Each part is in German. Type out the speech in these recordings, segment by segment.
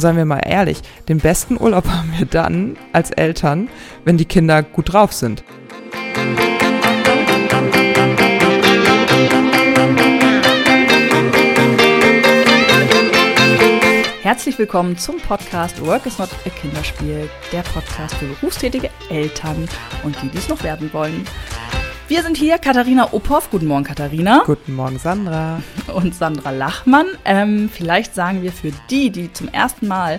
Und seien wir mal ehrlich, den besten Urlaub haben wir dann als Eltern, wenn die Kinder gut drauf sind. Herzlich willkommen zum Podcast Work is not a Kinderspiel, der Podcast für berufstätige Eltern und die, die es noch werden wollen. Wir sind hier Katharina Ophoff. Guten Morgen, Katharina. Guten Morgen, Sandra. Und Sandra Lachmann. Ähm, vielleicht sagen wir für die, die zum ersten Mal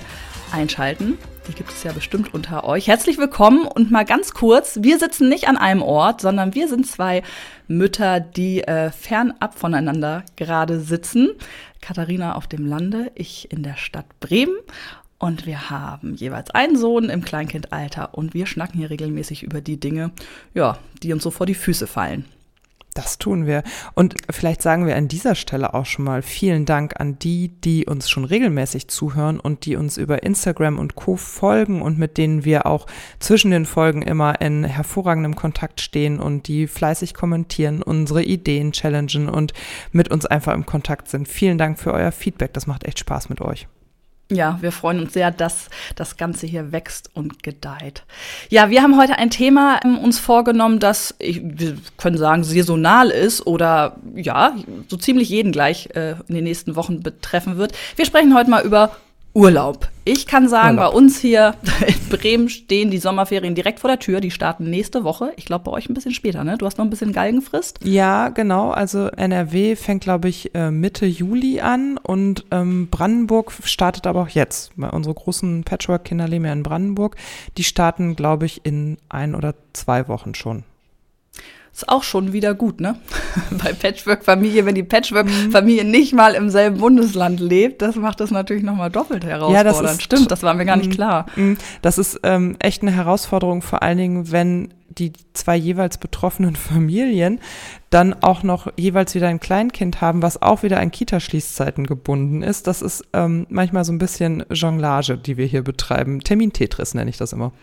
einschalten, die gibt es ja bestimmt unter euch. Herzlich willkommen und mal ganz kurz, wir sitzen nicht an einem Ort, sondern wir sind zwei Mütter, die äh, fernab voneinander gerade sitzen. Katharina auf dem Lande, ich in der Stadt Bremen. Und wir haben jeweils einen Sohn im Kleinkindalter und wir schnacken hier regelmäßig über die Dinge, ja, die uns so vor die Füße fallen. Das tun wir. Und vielleicht sagen wir an dieser Stelle auch schon mal vielen Dank an die, die uns schon regelmäßig zuhören und die uns über Instagram und Co folgen und mit denen wir auch zwischen den Folgen immer in hervorragendem Kontakt stehen und die fleißig kommentieren, unsere Ideen challengen und mit uns einfach im Kontakt sind. Vielen Dank für euer Feedback. Das macht echt Spaß mit euch. Ja, wir freuen uns sehr, dass das Ganze hier wächst und gedeiht. Ja, wir haben heute ein Thema ähm, uns vorgenommen, das, ich, wir können sagen, saisonal ist oder ja, so ziemlich jeden gleich äh, in den nächsten Wochen betreffen wird. Wir sprechen heute mal über Urlaub. Ich kann sagen, Urlaub. bei uns hier in Bremen stehen die Sommerferien direkt vor der Tür. Die starten nächste Woche. Ich glaube, bei euch ein bisschen später, ne? Du hast noch ein bisschen Galgenfrist? Ja, genau. Also NRW fängt, glaube ich, äh, Mitte Juli an und ähm, Brandenburg startet aber auch jetzt. Unsere großen Patchwork-Kinder leben ja in Brandenburg. Die starten, glaube ich, in ein oder zwei Wochen schon. Ist auch schon wieder gut, ne? Bei Patchwork-Familie, wenn die Patchwork-Familie nicht mal im selben Bundesland lebt, das macht das natürlich nochmal doppelt herausfordernd. Ja, das ist, Stimmt, das war mir gar nicht mm, klar. Mm. Das ist ähm, echt eine Herausforderung, vor allen Dingen, wenn die zwei jeweils betroffenen Familien dann auch noch jeweils wieder ein Kleinkind haben, was auch wieder an Kita-Schließzeiten gebunden ist. Das ist ähm, manchmal so ein bisschen Jonglage, die wir hier betreiben. Termin-Tetris nenne ich das immer.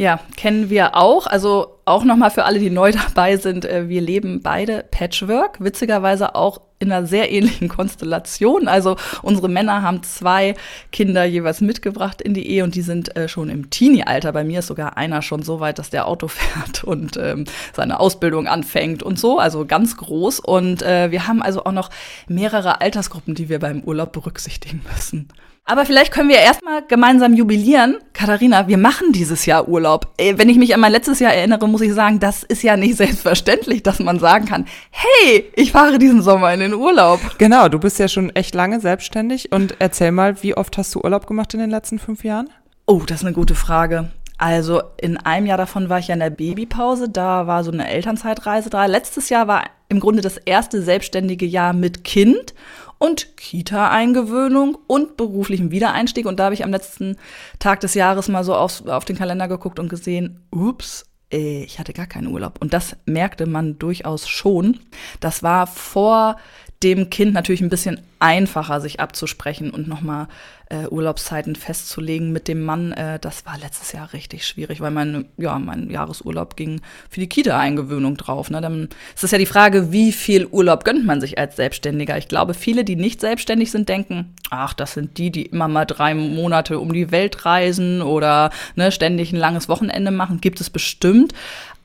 Ja, kennen wir auch. Also auch nochmal für alle, die neu dabei sind. Äh, wir leben beide Patchwork. Witzigerweise auch in einer sehr ähnlichen Konstellation. Also unsere Männer haben zwei Kinder jeweils mitgebracht in die Ehe und die sind äh, schon im Teenie-Alter. Bei mir ist sogar einer schon so weit, dass der Auto fährt und ähm, seine Ausbildung anfängt und so. Also ganz groß. Und äh, wir haben also auch noch mehrere Altersgruppen, die wir beim Urlaub berücksichtigen müssen. Aber vielleicht können wir erstmal gemeinsam jubilieren. Katharina, wir machen dieses Jahr Urlaub. Wenn ich mich an mein letztes Jahr erinnere, muss ich sagen, das ist ja nicht selbstverständlich, dass man sagen kann, hey, ich fahre diesen Sommer in den Urlaub. Genau, du bist ja schon echt lange selbstständig und erzähl mal, wie oft hast du Urlaub gemacht in den letzten fünf Jahren? Oh, das ist eine gute Frage. Also in einem Jahr davon war ich ja in der Babypause, da war so eine Elternzeitreise da. Letztes Jahr war im Grunde das erste selbstständige Jahr mit Kind und Kita-Eingewöhnung und beruflichen Wiedereinstieg. Und da habe ich am letzten Tag des Jahres mal so auf, auf den Kalender geguckt und gesehen, ups, ich hatte gar keinen Urlaub. Und das merkte man durchaus schon. Das war vor dem Kind natürlich ein bisschen einfacher, sich abzusprechen und nochmal äh, Urlaubszeiten festzulegen mit dem Mann. Äh, das war letztes Jahr richtig schwierig, weil mein, ja, mein Jahresurlaub ging für die Kita-Eingewöhnung drauf. Ne? Dann ist es ja die Frage, wie viel Urlaub gönnt man sich als Selbstständiger? Ich glaube, viele, die nicht selbstständig sind, denken, ach, das sind die, die immer mal drei Monate um die Welt reisen oder ne, ständig ein langes Wochenende machen. Gibt es bestimmt.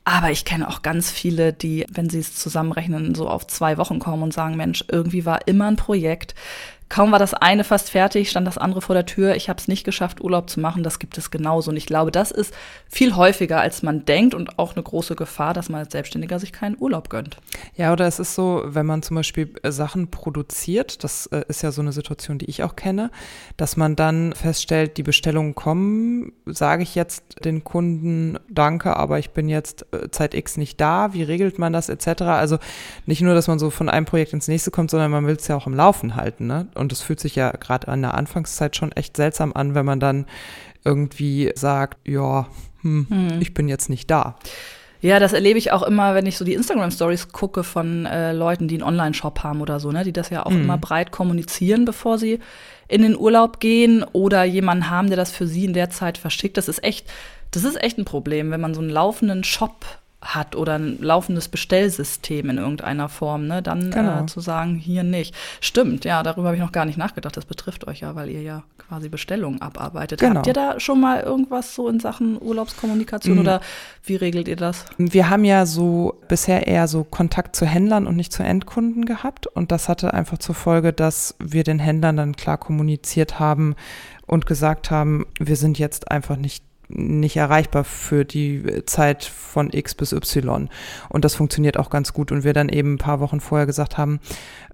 Aber ich kenne auch ganz viele, die, wenn sie es zusammenrechnen, so auf zwei Wochen kommen und sagen, Mensch, irgendwie war immer ein Projekt. Kaum war das eine fast fertig, stand das andere vor der Tür. Ich habe es nicht geschafft, Urlaub zu machen. Das gibt es genauso. Und ich glaube, das ist viel häufiger, als man denkt und auch eine große Gefahr, dass man als Selbstständiger sich keinen Urlaub gönnt. Ja, oder es ist so, wenn man zum Beispiel äh, Sachen produziert, das äh, ist ja so eine Situation, die ich auch kenne, dass man dann feststellt, die Bestellungen kommen, sage ich jetzt den Kunden Danke, aber ich bin jetzt äh, Zeit X nicht da. Wie regelt man das etc.? Also nicht nur, dass man so von einem Projekt ins nächste kommt, sondern man will es ja auch im Laufen halten. Ne? Und es fühlt sich ja gerade an der Anfangszeit schon echt seltsam an, wenn man dann irgendwie sagt, ja, hm, hm. ich bin jetzt nicht da. Ja, das erlebe ich auch immer, wenn ich so die Instagram-Stories gucke von äh, Leuten, die einen Online-Shop haben oder so, ne, die das ja auch mhm. immer breit kommunizieren, bevor sie in den Urlaub gehen oder jemanden haben, der das für sie in der Zeit verschickt. Das ist echt, das ist echt ein Problem, wenn man so einen laufenden Shop hat oder ein laufendes Bestellsystem in irgendeiner Form, ne, dann genau. äh, zu sagen, hier nicht. Stimmt, ja, darüber habe ich noch gar nicht nachgedacht. Das betrifft euch ja, weil ihr ja quasi Bestellungen abarbeitet. Genau. Habt ihr da schon mal irgendwas so in Sachen Urlaubskommunikation mhm. oder wie regelt ihr das? Wir haben ja so bisher eher so Kontakt zu Händlern und nicht zu Endkunden gehabt und das hatte einfach zur Folge, dass wir den Händlern dann klar kommuniziert haben und gesagt haben, wir sind jetzt einfach nicht nicht erreichbar für die Zeit von X bis Y. Und das funktioniert auch ganz gut. Und wir dann eben ein paar Wochen vorher gesagt haben,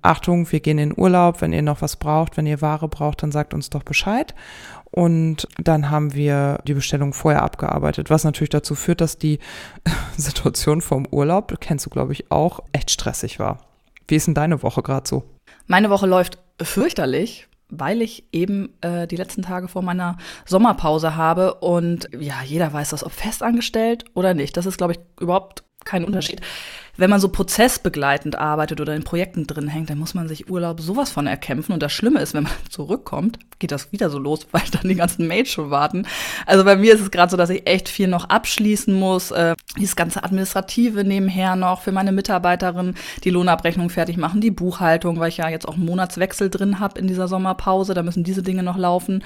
Achtung, wir gehen in Urlaub, wenn ihr noch was braucht, wenn ihr Ware braucht, dann sagt uns doch Bescheid. Und dann haben wir die Bestellung vorher abgearbeitet, was natürlich dazu führt, dass die Situation vom Urlaub, kennst du glaube ich auch, echt stressig war. Wie ist denn deine Woche gerade so? Meine Woche läuft fürchterlich weil ich eben äh, die letzten Tage vor meiner Sommerpause habe und ja, jeder weiß das, ob festangestellt oder nicht. Das ist, glaube ich, überhaupt kein Unterschied wenn man so prozessbegleitend arbeitet oder in Projekten drin hängt, dann muss man sich Urlaub sowas von erkämpfen. Und das Schlimme ist, wenn man zurückkommt, geht das wieder so los, weil dann die ganzen Mails schon warten. Also bei mir ist es gerade so, dass ich echt viel noch abschließen muss. Äh, dieses ganze Administrative nebenher noch für meine Mitarbeiterin, die Lohnabrechnung fertig machen, die Buchhaltung, weil ich ja jetzt auch einen Monatswechsel drin habe in dieser Sommerpause. Da müssen diese Dinge noch laufen.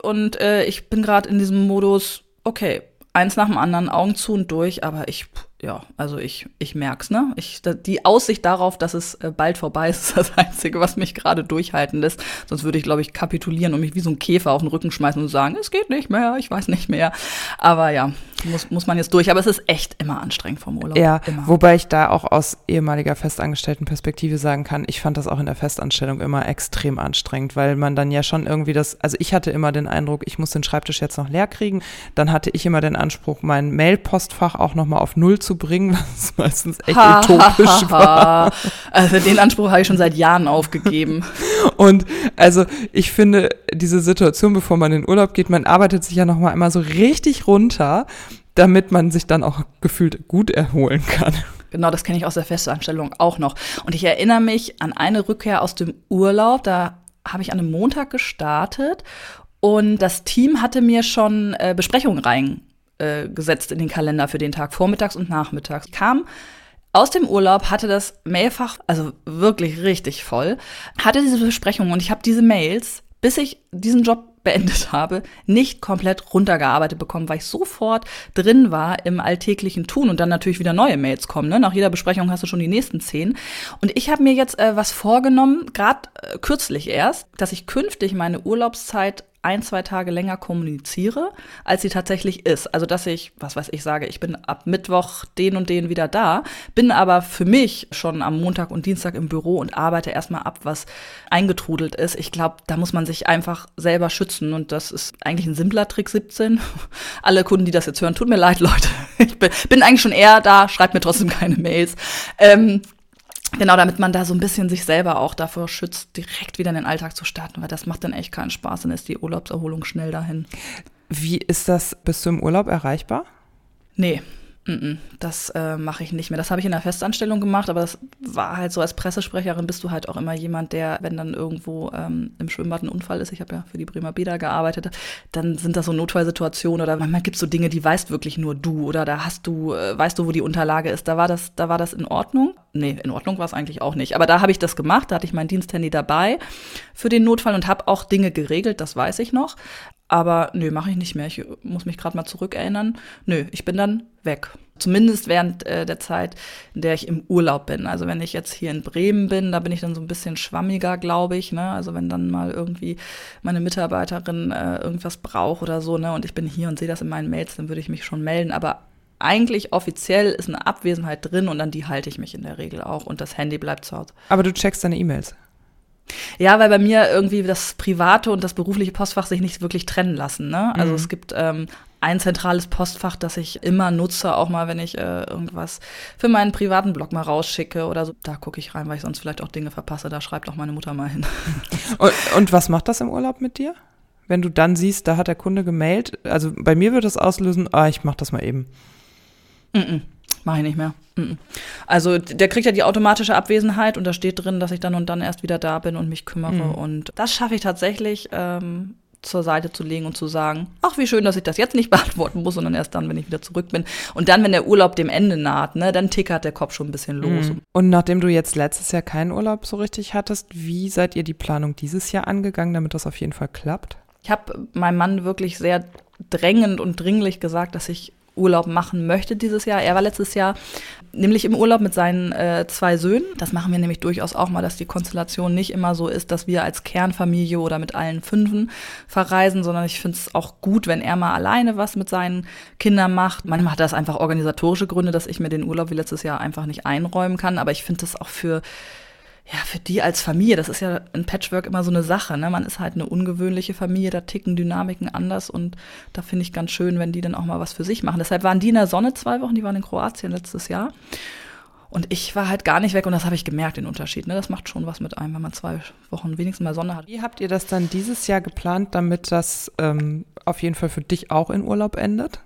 Und äh, ich bin gerade in diesem Modus, okay, eins nach dem anderen, Augen zu und durch, aber ich ja, also ich, ich merk's, ne? Ich, die Aussicht darauf, dass es äh, bald vorbei ist, ist das Einzige, was mich gerade durchhalten lässt. Sonst würde ich, glaube ich, kapitulieren und mich wie so ein Käfer auf den Rücken schmeißen und sagen, es geht nicht mehr, ich weiß nicht mehr. Aber ja, muss, muss man jetzt durch. Aber es ist echt immer anstrengend vom Urlaub. Ja, immer. wobei ich da auch aus ehemaliger Festangestelltenperspektive sagen kann, ich fand das auch in der Festanstellung immer extrem anstrengend, weil man dann ja schon irgendwie das, also ich hatte immer den Eindruck, ich muss den Schreibtisch jetzt noch leer kriegen. Dann hatte ich immer den Anspruch, mein Mailpostfach auch nochmal auf Null zu bringen, was meistens echt ha, utopisch ha, ha, war. Also den Anspruch habe ich schon seit Jahren aufgegeben. Und also ich finde diese Situation, bevor man in den Urlaub geht, man arbeitet sich ja nochmal einmal so richtig runter damit man sich dann auch gefühlt gut erholen kann. Genau, das kenne ich aus der Festanstellung auch noch. Und ich erinnere mich an eine Rückkehr aus dem Urlaub. Da habe ich an einem Montag gestartet und das Team hatte mir schon äh, Besprechungen reingesetzt äh, in den Kalender für den Tag, vormittags und nachmittags. Ich kam aus dem Urlaub, hatte das Mailfach, also wirklich richtig voll, hatte diese Besprechung und ich habe diese Mails, bis ich diesen Job beendet habe, nicht komplett runtergearbeitet bekommen, weil ich sofort drin war im alltäglichen Tun und dann natürlich wieder neue Mails kommen. Ne? Nach jeder Besprechung hast du schon die nächsten zehn. Und ich habe mir jetzt äh, was vorgenommen, gerade äh, kürzlich erst, dass ich künftig meine Urlaubszeit ein, zwei Tage länger kommuniziere, als sie tatsächlich ist. Also, dass ich, was weiß ich, sage, ich bin ab Mittwoch den und den wieder da, bin aber für mich schon am Montag und Dienstag im Büro und arbeite erstmal ab, was eingetrudelt ist. Ich glaube, da muss man sich einfach selber schützen und das ist eigentlich ein simpler Trick 17. Alle Kunden, die das jetzt hören, tut mir leid, Leute. Ich bin, bin eigentlich schon eher da, schreibt mir trotzdem keine Mails. Ähm, Genau, damit man da so ein bisschen sich selber auch davor schützt, direkt wieder in den Alltag zu starten, weil das macht dann echt keinen Spaß, dann ist die Urlaubserholung schnell dahin. Wie ist das, bist du im Urlaub erreichbar? Nee, das äh, mache ich nicht mehr. Das habe ich in der Festanstellung gemacht, aber das war halt so als Pressesprecherin bist du halt auch immer jemand, der, wenn dann irgendwo ähm, im Schwimmbad ein Unfall ist, ich habe ja für die Bremer Bäder gearbeitet, dann sind das so Notfallsituationen oder manchmal gibt es so Dinge, die weißt wirklich nur du oder da hast du, äh, weißt du, wo die Unterlage ist. Da war das, da war das in Ordnung. Nee, in Ordnung war es eigentlich auch nicht. Aber da habe ich das gemacht, da hatte ich mein Diensthandy dabei für den Notfall und habe auch Dinge geregelt, das weiß ich noch. Aber nö, mache ich nicht mehr. Ich muss mich gerade mal zurückerinnern. Nö, ich bin dann weg. Zumindest während äh, der Zeit, in der ich im Urlaub bin. Also wenn ich jetzt hier in Bremen bin, da bin ich dann so ein bisschen schwammiger, glaube ich. Ne? Also wenn dann mal irgendwie meine Mitarbeiterin äh, irgendwas braucht oder so, ne, und ich bin hier und sehe das in meinen Mails, dann würde ich mich schon melden. Aber eigentlich offiziell ist eine Abwesenheit drin und an die halte ich mich in der Regel auch und das Handy bleibt zu Hause. Aber du checkst deine E-Mails. Ja, weil bei mir irgendwie das private und das berufliche Postfach sich nicht wirklich trennen lassen. Ne? Also mhm. es gibt ähm, ein zentrales Postfach, das ich immer nutze, auch mal, wenn ich äh, irgendwas für meinen privaten Blog mal rausschicke oder so. Da gucke ich rein, weil ich sonst vielleicht auch Dinge verpasse. Da schreibt auch meine Mutter mal hin. Und, und was macht das im Urlaub mit dir? Wenn du dann siehst, da hat der Kunde gemailt. Also bei mir würde das auslösen, ah, ich mach das mal eben. Mm -mm. Mache ich nicht mehr. Also der kriegt ja die automatische Abwesenheit und da steht drin, dass ich dann und dann erst wieder da bin und mich kümmere. Mhm. Und das schaffe ich tatsächlich ähm, zur Seite zu legen und zu sagen, ach, wie schön, dass ich das jetzt nicht beantworten muss, sondern erst dann, wenn ich wieder zurück bin. Und dann, wenn der Urlaub dem Ende naht, ne, dann tickert der Kopf schon ein bisschen los. Mhm. Und nachdem du jetzt letztes Jahr keinen Urlaub so richtig hattest, wie seid ihr die Planung dieses Jahr angegangen, damit das auf jeden Fall klappt? Ich habe meinem Mann wirklich sehr drängend und dringlich gesagt, dass ich Urlaub machen möchte dieses Jahr. Er war letztes Jahr nämlich im Urlaub mit seinen äh, zwei Söhnen. Das machen wir nämlich durchaus auch mal, dass die Konstellation nicht immer so ist, dass wir als Kernfamilie oder mit allen Fünfen verreisen, sondern ich finde es auch gut, wenn er mal alleine was mit seinen Kindern macht. Manchmal hat das einfach organisatorische Gründe, dass ich mir den Urlaub wie letztes Jahr einfach nicht einräumen kann. Aber ich finde das auch für ja, für die als Familie, das ist ja in Patchwork immer so eine Sache, ne? Man ist halt eine ungewöhnliche Familie, da ticken Dynamiken anders und da finde ich ganz schön, wenn die dann auch mal was für sich machen. Deshalb waren die in der Sonne zwei Wochen, die waren in Kroatien letztes Jahr. Und ich war halt gar nicht weg und das habe ich gemerkt, den Unterschied. Ne? Das macht schon was mit einem, wenn man zwei Wochen wenigstens mal Sonne hat. Wie habt ihr das dann dieses Jahr geplant, damit das ähm, auf jeden Fall für dich auch in Urlaub endet?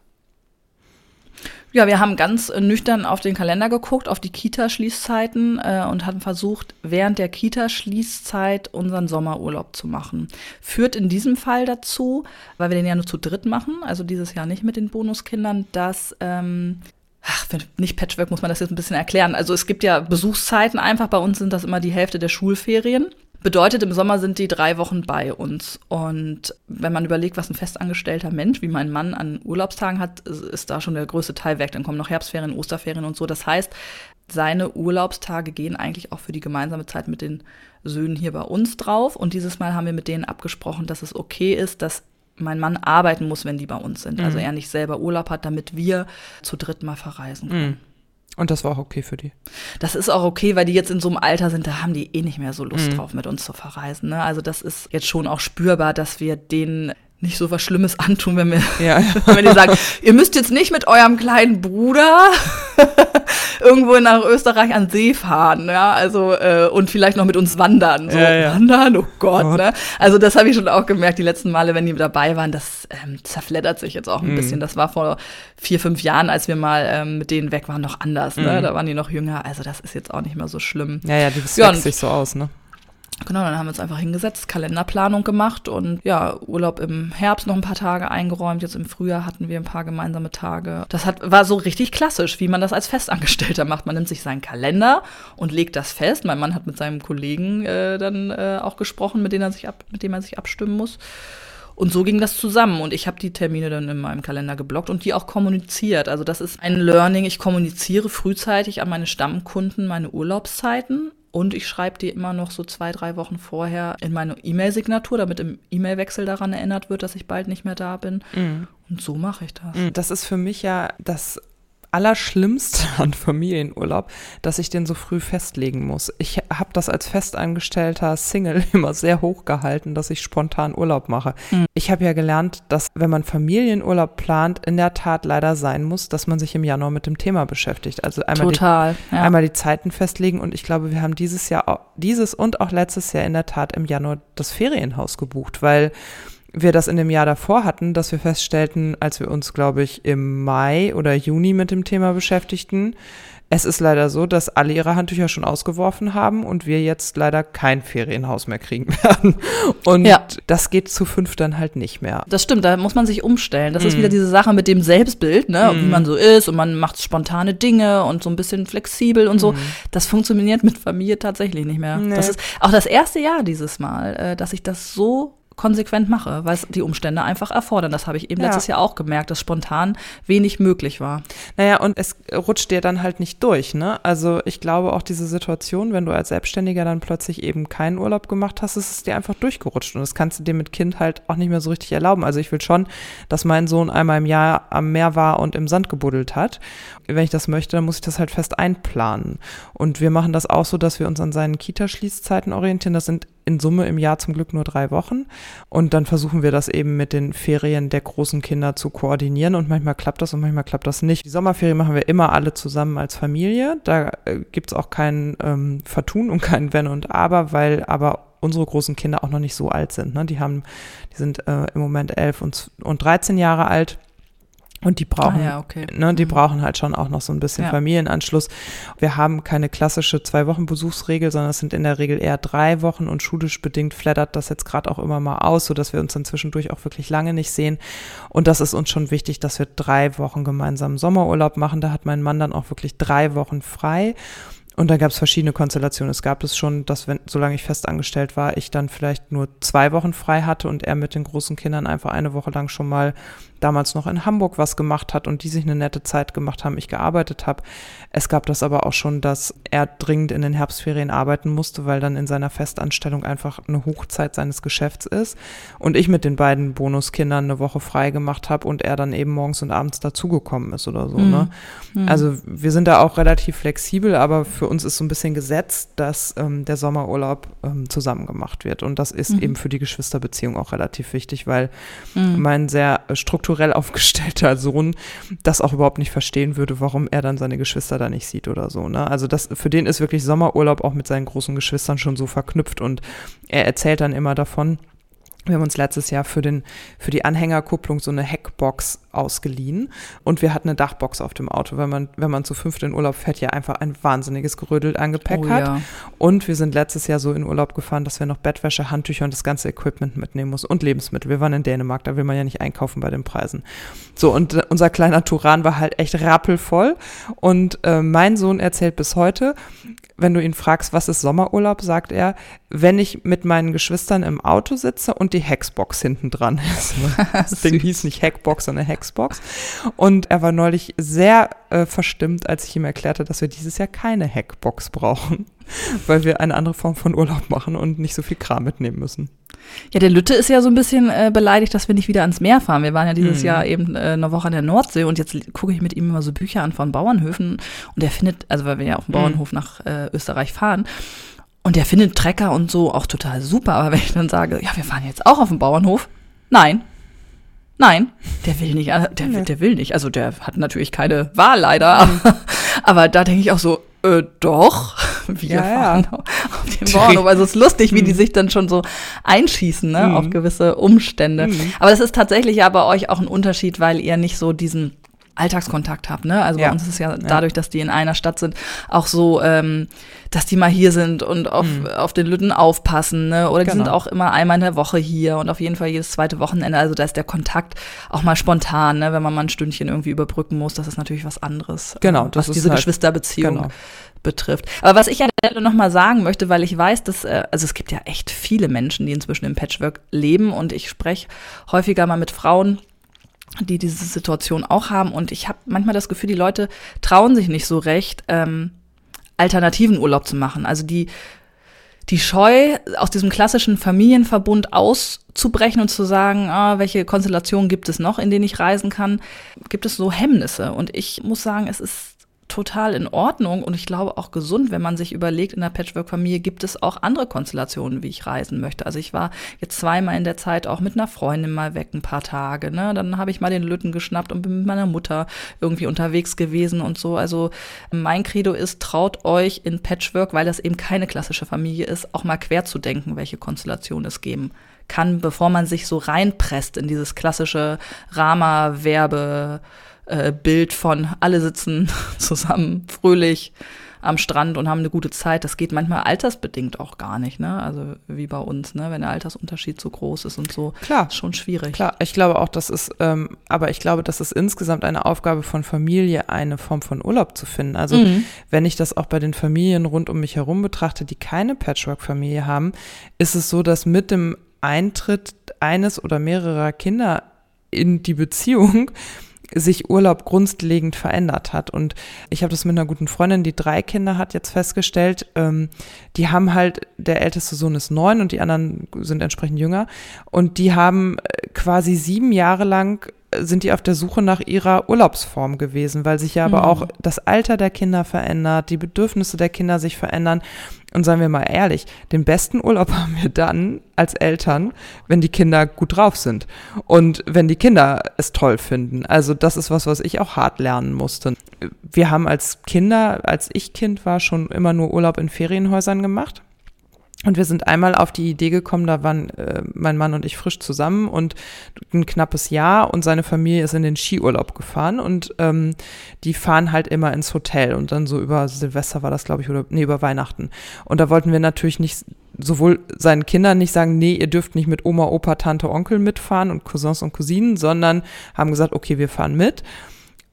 Ja, wir haben ganz nüchtern auf den Kalender geguckt, auf die Kita-Schließzeiten äh, und hatten versucht, während der Kita-Schließzeit unseren Sommerurlaub zu machen. Führt in diesem Fall dazu, weil wir den ja nur zu dritt machen, also dieses Jahr nicht mit den Bonuskindern, dass ähm, Ach, nicht Patchwork muss man das jetzt ein bisschen erklären. Also es gibt ja Besuchszeiten einfach. Bei uns sind das immer die Hälfte der Schulferien. Bedeutet, im Sommer sind die drei Wochen bei uns. Und wenn man überlegt, was ein festangestellter Mensch, wie mein Mann an Urlaubstagen hat, ist da schon der größte Teil weg. Dann kommen noch Herbstferien, Osterferien und so. Das heißt, seine Urlaubstage gehen eigentlich auch für die gemeinsame Zeit mit den Söhnen hier bei uns drauf. Und dieses Mal haben wir mit denen abgesprochen, dass es okay ist, dass mein Mann arbeiten muss, wenn die bei uns sind. Also mhm. Also er nicht selber Urlaub hat, damit wir zu dritt mal verreisen können. Mhm. Und das war auch okay für die. Das ist auch okay, weil die jetzt in so einem Alter sind, da haben die eh nicht mehr so Lust mhm. drauf, mit uns zu verreisen. Ne? Also das ist jetzt schon auch spürbar, dass wir denen nicht so was Schlimmes antun, wenn wir, ja. wenn wir sagen, ihr müsst jetzt nicht mit eurem kleinen Bruder irgendwo nach Österreich an See fahren, ja, also äh, und vielleicht noch mit uns wandern, so ja, ja. wandern, oh Gott, Gott. ne? Also das habe ich schon auch gemerkt, die letzten Male, wenn die dabei waren, das ähm, zerfleddert sich jetzt auch ein mhm. bisschen. Das war vor vier, fünf Jahren, als wir mal ähm, mit denen weg waren, noch anders, ne? Mhm. Da waren die noch jünger, also das ist jetzt auch nicht mehr so schlimm. Ja, ja, das ja, sich so aus, ne? Genau, dann haben wir uns einfach hingesetzt, Kalenderplanung gemacht und ja, Urlaub im Herbst noch ein paar Tage eingeräumt. Jetzt im Frühjahr hatten wir ein paar gemeinsame Tage. Das hat, war so richtig klassisch, wie man das als Festangestellter macht. Man nimmt sich seinen Kalender und legt das fest. Mein Mann hat mit seinem Kollegen äh, dann äh, auch gesprochen, mit dem er sich ab, mit dem er sich abstimmen muss. Und so ging das zusammen. Und ich habe die Termine dann in meinem Kalender geblockt und die auch kommuniziert. Also das ist ein Learning. Ich kommuniziere frühzeitig an meine Stammkunden meine Urlaubszeiten und ich schreibe die immer noch so zwei, drei Wochen vorher in meine E-Mail-Signatur, damit im E-Mail-Wechsel daran erinnert wird, dass ich bald nicht mehr da bin. Mhm. Und so mache ich das. Mhm. Das ist für mich ja das Allerschlimmste an Familienurlaub, dass ich den so früh festlegen muss. Ich habe das als festangestellter Single immer sehr hoch gehalten, dass ich spontan Urlaub mache. Mhm. Ich habe ja gelernt, dass wenn man Familienurlaub plant, in der Tat leider sein muss, dass man sich im Januar mit dem Thema beschäftigt. Also einmal, Total, die, ja. einmal die Zeiten festlegen und ich glaube, wir haben dieses Jahr, dieses und auch letztes Jahr in der Tat im Januar das Ferienhaus gebucht, weil wir das in dem Jahr davor hatten, dass wir feststellten, als wir uns, glaube ich, im Mai oder Juni mit dem Thema beschäftigten, es ist leider so, dass alle ihre Handtücher schon ausgeworfen haben und wir jetzt leider kein Ferienhaus mehr kriegen werden. Und ja. das geht zu fünf dann halt nicht mehr. Das stimmt, da muss man sich umstellen. Das mm. ist mhm. wieder diese Sache mit dem Selbstbild, ne? Mm. wie man so ist und man macht spontane Dinge und so ein bisschen flexibel und so. Mm. Das funktioniert mit Familie tatsächlich nicht mehr. Nee. Das ist auch das erste Jahr dieses Mal, äh, dass ich das so konsequent mache, weil es die Umstände einfach erfordern. Das habe ich eben ja. letztes Jahr auch gemerkt, dass spontan wenig möglich war. Naja, und es rutscht dir dann halt nicht durch, ne? Also ich glaube auch diese Situation, wenn du als Selbstständiger dann plötzlich eben keinen Urlaub gemacht hast, ist es dir einfach durchgerutscht. Und das kannst du dir mit Kind halt auch nicht mehr so richtig erlauben. Also ich will schon, dass mein Sohn einmal im Jahr am Meer war und im Sand gebuddelt hat. Wenn ich das möchte, dann muss ich das halt fest einplanen. Und wir machen das auch so, dass wir uns an seinen Kita-Schließzeiten orientieren. Das sind in Summe im Jahr zum Glück nur drei Wochen. Und dann versuchen wir das eben mit den Ferien der großen Kinder zu koordinieren. Und manchmal klappt das und manchmal klappt das nicht. Die Sommerferien machen wir immer alle zusammen als Familie. Da äh, gibt es auch kein ähm, Vertun und kein Wenn und Aber, weil aber unsere großen Kinder auch noch nicht so alt sind. Ne? Die haben, die sind äh, im Moment elf und, und 13 Jahre alt. Und die brauchen, Ah ja, okay. ne, die Mhm. brauchen halt schon auch noch so ein bisschen Ja. Familienanschluss. Wir haben keine klassische zwei Wochen Besuchsregel, sondern es sind in der Regel eher drei Wochen und schulisch bedingt flattert das jetzt gerade auch immer mal aus, sodass wir uns dann zwischendurch auch wirklich lange nicht sehen. Und das ist uns schon wichtig, dass wir drei Wochen gemeinsam Sommerurlaub machen. Da hat mein Mann dann auch wirklich drei Wochen frei. Und dann gab es verschiedene Konstellationen. Es gab es schon, dass, wenn, solange ich festangestellt war, ich dann vielleicht nur zwei Wochen frei hatte und er mit den großen Kindern einfach eine Woche lang schon mal damals noch in Hamburg was gemacht hat und die sich eine nette Zeit gemacht haben, ich gearbeitet habe. Es gab das aber auch schon, dass er dringend in den Herbstferien arbeiten musste, weil dann in seiner Festanstellung einfach eine Hochzeit seines Geschäfts ist und ich mit den beiden Bonuskindern eine Woche frei gemacht habe und er dann eben morgens und abends dazugekommen ist oder so. Mhm. Ne? Mhm. Also wir sind da auch relativ flexibel, aber für uns ist so ein bisschen gesetzt, dass ähm, der Sommerurlaub ähm, zusammen gemacht wird. Und das ist Mhm. eben für die Geschwisterbeziehung auch relativ wichtig, weil Mhm. mein sehr äh, strukturell aufgestellter Sohn das auch überhaupt nicht verstehen würde, warum er dann seine Geschwister da nicht sieht oder so. Ne? Also das für den ist wirklich Sommerurlaub auch mit seinen großen Geschwistern schon so verknüpft und er erzählt dann immer davon. Wir haben uns letztes Jahr für, den, für die Anhängerkupplung so eine Heckbox ausgeliehen und wir hatten eine Dachbox auf dem Auto, weil man, wenn man zu fünft in Urlaub fährt, ja einfach ein wahnsinniges Gerödel an Gepäck oh, hat. ja. Und wir sind letztes Jahr so in Urlaub gefahren, dass wir noch Bettwäsche, Handtücher und das ganze Equipment mitnehmen mussten und Lebensmittel. Wir waren in Dänemark, da will man ja nicht einkaufen bei den Preisen. So, und äh, unser kleiner Turan war halt echt rappelvoll. Und äh, mein Sohn erzählt bis heute, wenn du ihn fragst, was ist Sommerurlaub, sagt er, wenn ich mit meinen Geschwistern im Auto sitze und die Hexbox hinten dran ist. Das Ding hieß nicht Hackbox, sondern Hexbox. Und er war neulich sehr äh, verstimmt, als ich ihm erklärte, dass wir dieses Jahr keine Hackbox brauchen, weil wir eine andere Form von Urlaub machen und nicht so viel Kram mitnehmen müssen. Ja, der Lütte ist ja so ein bisschen äh, beleidigt, dass wir nicht wieder ans Meer fahren. Wir waren ja dieses Mhm. Jahr eben äh, eine Woche an der Nordsee und jetzt gucke ich mit ihm immer so Bücher an von Bauernhöfen und er findet, also weil wir ja auf dem Mhm. Bauernhof nach äh, Österreich fahren, und der findet Trecker und so auch total super. Aber wenn ich dann sage, ja, wir fahren jetzt auch auf den Bauernhof, nein. Nein, der will nicht, der, will- der will nicht. Also der hat natürlich keine Wahl leider. Mhm. Aber, da denke ich auch so, äh, doch, wir Ja, ja. fahren auf den Bauernhof. Also es ist lustig, wie die sich dann schon so einschießen, ne, Mhm. auf gewisse Umstände. Mhm. Aber das ist tatsächlich ja bei euch auch ein Unterschied, weil ihr nicht so diesen Alltagskontakt habt, ne? Also Ja. bei uns ist es ja dadurch, dass die in einer Stadt sind, auch so, ähm, dass die mal hier sind und auf, auf den Lütten aufpassen, ne? Oder die Genau. sind auch immer einmal in der Woche hier und auf jeden Fall jedes zweite Wochenende. Also da ist der Kontakt auch mal spontan, ne? Wenn man mal ein Stündchen irgendwie überbrücken muss, das ist natürlich was anderes. Genau, äh, das was ist diese halt- Geschwisterbeziehung genau. betrifft. Aber was ich an der Stelle nochmal sagen möchte, weil ich weiß, dass, äh, also es gibt ja echt viele Menschen, die inzwischen im Patchwork leben und ich spreche häufiger mal mit Frauen, die diese Situation auch haben und ich habe manchmal das Gefühl, die Leute trauen sich nicht so recht, ähm, alternativen Urlaub zu machen. Also die, die Scheu, aus diesem klassischen Familienverbund auszubrechen und zu sagen, ah, welche Konstellationen gibt es noch, in denen ich reisen kann, gibt es so Hemmnisse. Und ich muss sagen, es ist total in Ordnung und ich glaube auch gesund, wenn man sich überlegt, in der Patchwork-Familie gibt es auch andere Konstellationen, wie ich reisen möchte. Also ich war jetzt zweimal in der Zeit auch mit einer Freundin mal weg, ein paar Tage. Ne? Dann habe ich mal den Lütten geschnappt und bin mit meiner Mutter irgendwie unterwegs gewesen und so. Also mein Credo ist, traut euch in Patchwork, weil das eben keine klassische Familie ist, auch mal quer zu denken, welche Konstellationen es geben kann, bevor man sich so reinpresst in dieses klassische Rama-Werbe- äh, Bild von alle sitzen zusammen fröhlich am Strand und haben eine gute Zeit. Das geht manchmal altersbedingt auch gar nicht, ne? Also wie bei uns, ne? Wenn der Altersunterschied so groß ist und so. Klar. Schon schwierig. Klar, ich glaube auch, das ist, ähm, aber ich glaube, das ist insgesamt eine Aufgabe von Familie, eine Form von Urlaub zu finden. Also Mhm. wenn ich das auch bei den Familien rund um mich herum betrachte, die keine Patchwork-Familie haben, ist es so, dass mit dem Eintritt eines oder mehrerer Kinder in die Beziehung sich Urlaub grundlegend verändert hat. Und ich habe das mit einer guten Freundin, die drei Kinder hat, jetzt festgestellt. Ähm, die haben halt, der älteste Sohn ist neun und die anderen sind entsprechend jünger. Und die haben äh, quasi sieben Jahre lang äh, sind die auf der Suche nach ihrer Urlaubsform gewesen, weil sich ja aber Mhm. auch das Alter der Kinder verändert, die Bedürfnisse der Kinder sich verändern. Und seien wir mal ehrlich, den besten Urlaub haben wir dann als Eltern, wenn die Kinder gut drauf sind und wenn die Kinder es toll finden. Also das ist was, was ich auch hart lernen musste. Wir haben als Kinder, als ich Kind war, schon immer nur Urlaub in Ferienhäusern gemacht. Und wir sind einmal auf die Idee gekommen, da waren äh, mein Mann und ich frisch zusammen und ein knappes Jahr und seine Familie ist in den Skiurlaub gefahren und ähm, die fahren halt immer ins Hotel und dann so über Silvester war das, glaube ich, oder nee, über Weihnachten. Und da wollten wir natürlich nicht sowohl seinen Kindern nicht sagen, nee, ihr dürft nicht mit Oma, Opa, Tante, Onkel mitfahren und Cousins und Cousinen, sondern haben gesagt, okay, wir fahren mit.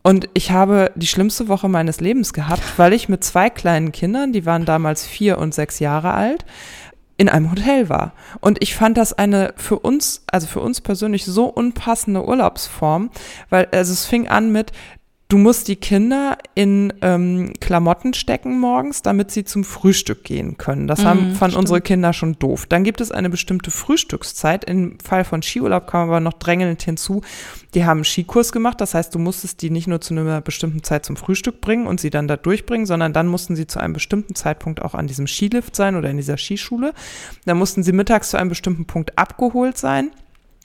Und ich habe die schlimmste Woche meines Lebens gehabt, weil ich mit zwei kleinen Kindern, die waren damals vier und sechs Jahre alt, in einem Hotel war. Und ich fand das eine für uns, also für uns persönlich so unpassende Urlaubsform, weil also es fing an mit, Du musst die Kinder in ähm, Klamotten stecken morgens, damit sie zum Frühstück gehen können. Das mm, haben mhm, fanden unsere Kinder schon doof. Dann gibt es eine bestimmte Frühstückszeit. Im Fall von Skiurlaub kam aber noch drängelnd hinzu. Die haben einen Skikurs gemacht. Das heißt, du musstest die nicht nur zu einer bestimmten Zeit zum Frühstück bringen und sie dann da durchbringen, sondern dann mussten sie zu einem bestimmten Zeitpunkt auch an diesem Skilift sein oder in dieser Skischule. Dann mussten sie mittags zu einem bestimmten Punkt abgeholt sein.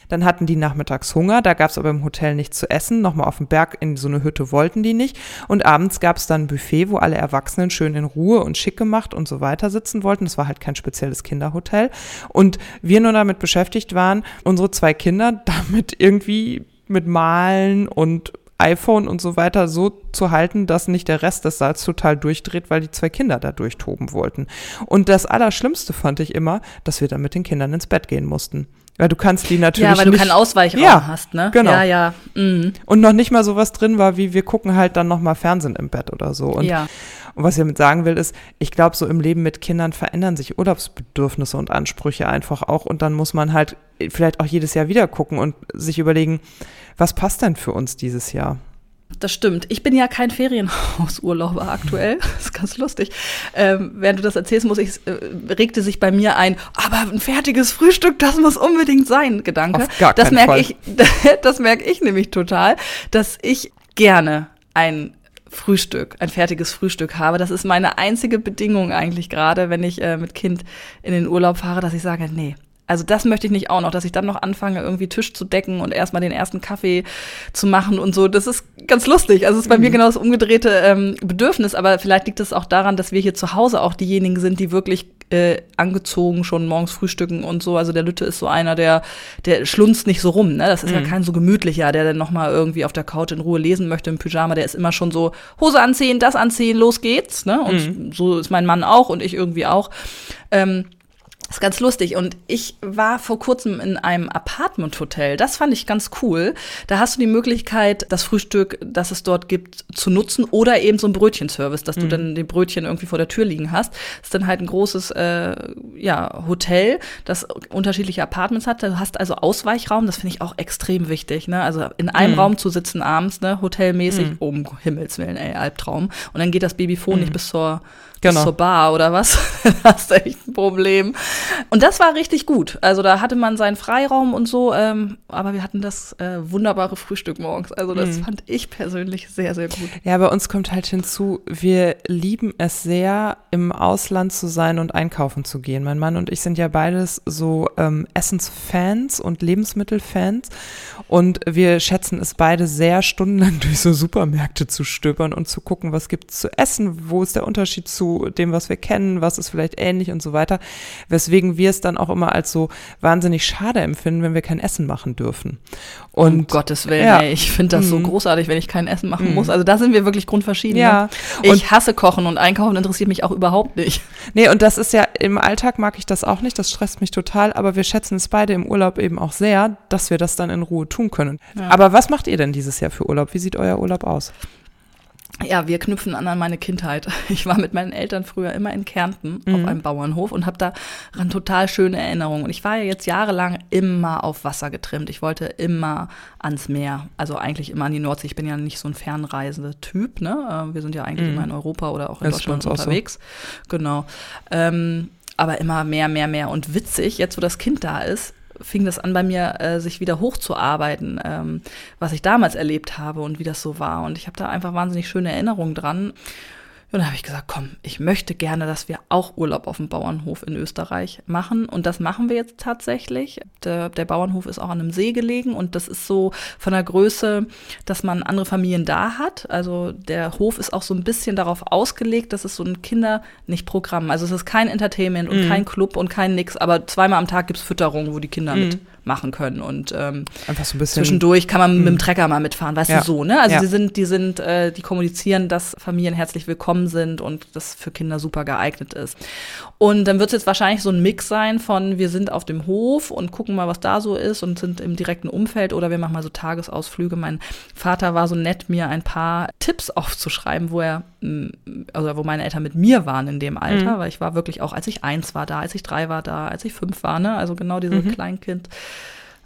Dann hatten die nachmittags Hunger, da gab es aber im Hotel nichts zu essen. Nochmal auf dem Berg in so eine Hütte wollten die nicht. Und abends gab es dann ein Buffet, wo alle Erwachsenen schön in Ruhe und schick gemacht und so weiter sitzen wollten. Das war halt kein spezielles Kinderhotel. Und wir nur damit beschäftigt waren, unsere zwei Kinder damit irgendwie mit Malen und iPhone und so weiter so zu halten, dass nicht der Rest des Saals total durchdreht, weil die zwei Kinder da durchtoben wollten. Und das Allerschlimmste fand ich immer, dass wir dann mit den Kindern ins Bett gehen mussten. Ja, du kannst die natürlich. Ja, weil du keinen Ausweichraum ja, hast, ne? Genau. Ja, ja. Mhm. Und noch nicht mal sowas drin war, wie wir gucken halt dann nochmal Fernsehen im Bett oder so. Und, ja. und was ich damit sagen will, ist, ich glaube, so im Leben mit Kindern verändern sich Urlaubsbedürfnisse und Ansprüche einfach auch. Und dann muss man halt vielleicht auch jedes Jahr wieder gucken und sich überlegen, was passt denn für uns dieses Jahr? Das stimmt. Ich bin ja kein Ferienhausurlauber aktuell. Das ist ganz lustig. Ähm, während du das erzählst, muss ich, äh, regte sich bei mir ein, aber ein fertiges Frühstück, das muss unbedingt sein, Gedanke. Auf gar das merke ich, das merke ich nämlich total, dass ich gerne ein Frühstück, ein fertiges Frühstück habe. Das ist meine einzige Bedingung eigentlich gerade, wenn ich äh, mit Kind in den Urlaub fahre, dass ich sage, nee, also das möchte ich nicht auch noch, dass ich dann noch anfange, irgendwie Tisch zu decken und erstmal den ersten Kaffee zu machen und so. Das ist ganz lustig. Also es ist bei mhm. mir genau das umgedrehte ähm, Bedürfnis, aber vielleicht liegt es auch daran, dass wir hier zu Hause auch diejenigen sind, die wirklich äh, angezogen schon morgens frühstücken und so. Also der Lütte ist so einer, der, der schlunzt nicht so rum. Ne? Das ist mhm. ja kein so gemütlicher, der dann nochmal irgendwie auf der Couch in Ruhe lesen möchte im Pyjama. Der ist immer schon so, Hose anziehen, das anziehen, los geht's. Ne? Und mhm. so ist mein Mann auch und ich irgendwie auch. Ähm, das ist ganz lustig. Und ich war vor kurzem in einem Apartment-Hotel. Das fand ich ganz cool. Da hast du die Möglichkeit, das Frühstück, das es dort gibt, zu nutzen oder eben so ein Brötchenservice, dass mhm. du dann die Brötchen irgendwie vor der Tür liegen hast. Das ist dann halt ein großes äh, ja, Hotel, das unterschiedliche Apartments hat. Du hast also Ausweichraum. Das finde ich auch extrem wichtig. Ne? Also in einem mhm. Raum zu sitzen abends, ne? hotelmäßig, mhm. um Himmels Willen, ey, Albtraum. Und dann geht das Babyphone mhm. nicht bis zur genau. zur Bar oder was. das ist echt ein Problem. Und das war richtig gut. Also da hatte man seinen Freiraum und so, ähm, aber wir hatten das äh, wunderbare Frühstück morgens. Also das mhm. fand ich persönlich sehr, sehr gut. Ja, bei uns kommt halt hinzu, wir lieben es sehr, im Ausland zu sein und einkaufen zu gehen. Mein Mann und ich sind ja beides so ähm, Essensfans und Lebensmittelfans. Und wir schätzen es beide sehr, stundenlang durch so Supermärkte zu stöbern und zu gucken, was gibt es zu essen, wo ist der Unterschied zu dem, was wir kennen, was ist vielleicht ähnlich und so weiter. Weswegen wir es dann auch immer als so wahnsinnig schade empfinden, wenn wir kein Essen machen dürfen. Und um Gottes Willen, ja. ey, ich finde das mm. so mhm. großartig, wenn ich kein Essen machen mm. muss. Also da sind wir wirklich grundverschieden. Ja. Ne? Ich hasse Kochen und Einkaufen interessiert mich auch überhaupt nicht. Nee, und das ist ja, im Alltag mag ich das auch nicht, das stresst mich total, aber wir schätzen es beide im Urlaub eben auch sehr, dass wir das dann in Ruhe tun können. Ja. Aber was macht ihr denn dieses Jahr für Urlaub? Wie sieht euer Urlaub aus? Ja, wir knüpfen an an meine Kindheit. Ich war mit meinen Eltern früher immer in Kärnten mhm. auf einem Bauernhof und habe daran total schöne Erinnerungen. Und ich war ja jetzt jahrelang immer auf Wasser getrimmt. Ich wollte immer ans Meer, also eigentlich immer an die Nordsee. Ich bin ja nicht so ein fernreisender Typ. Ne? Äh, wir sind ja eigentlich mhm. immer in Europa oder auch in das Deutschland unterwegs. So. Genau. Ähm, aber immer mehr, mehr, mehr. Und witzig, jetzt wo das Kind da ist, fing das an bei mir, äh, sich wieder hochzuarbeiten, ähm, was ich damals erlebt habe und wie das so war. Und ich habe da einfach wahnsinnig schöne Erinnerungen dran. Und dann habe ich gesagt, komm, ich möchte gerne, dass wir auch Urlaub auf dem Bauernhof in Österreich machen. Und das machen wir jetzt tatsächlich. Der, der Bauernhof ist auch an einem See gelegen und das ist so von der Größe, dass man andere Familien da hat. Also der Hof ist auch so ein bisschen darauf ausgelegt, dass es so ein Kinder, nicht Programm. Also es ist kein Entertainment und mhm. kein Club und kein nix, aber zweimal am Tag gibt's Fütterung, wo die Kinder mhm. mit machen können. Und ähm, einfach so ein bisschen. Zwischendurch kann man mit dem hm. Trecker mal mitfahren, weißt ja. du so, ne? Also ja. die sind, die sind, äh, die kommunizieren, dass Familien herzlich willkommen sind und das für Kinder super geeignet ist. Und dann wird es jetzt wahrscheinlich so ein Mix sein von, wir sind auf dem Hof und gucken mal, was da so ist und sind im direkten Umfeld oder wir machen mal so Tagesausflüge. Mein Vater war so nett, mir ein paar Tipps aufzuschreiben, wo er, also wo meine Eltern mit mir waren in dem Alter, mhm. weil ich war wirklich auch, als ich eins war da, als ich drei war da, als ich fünf war, ne? Also genau diese mhm. Kleinkind.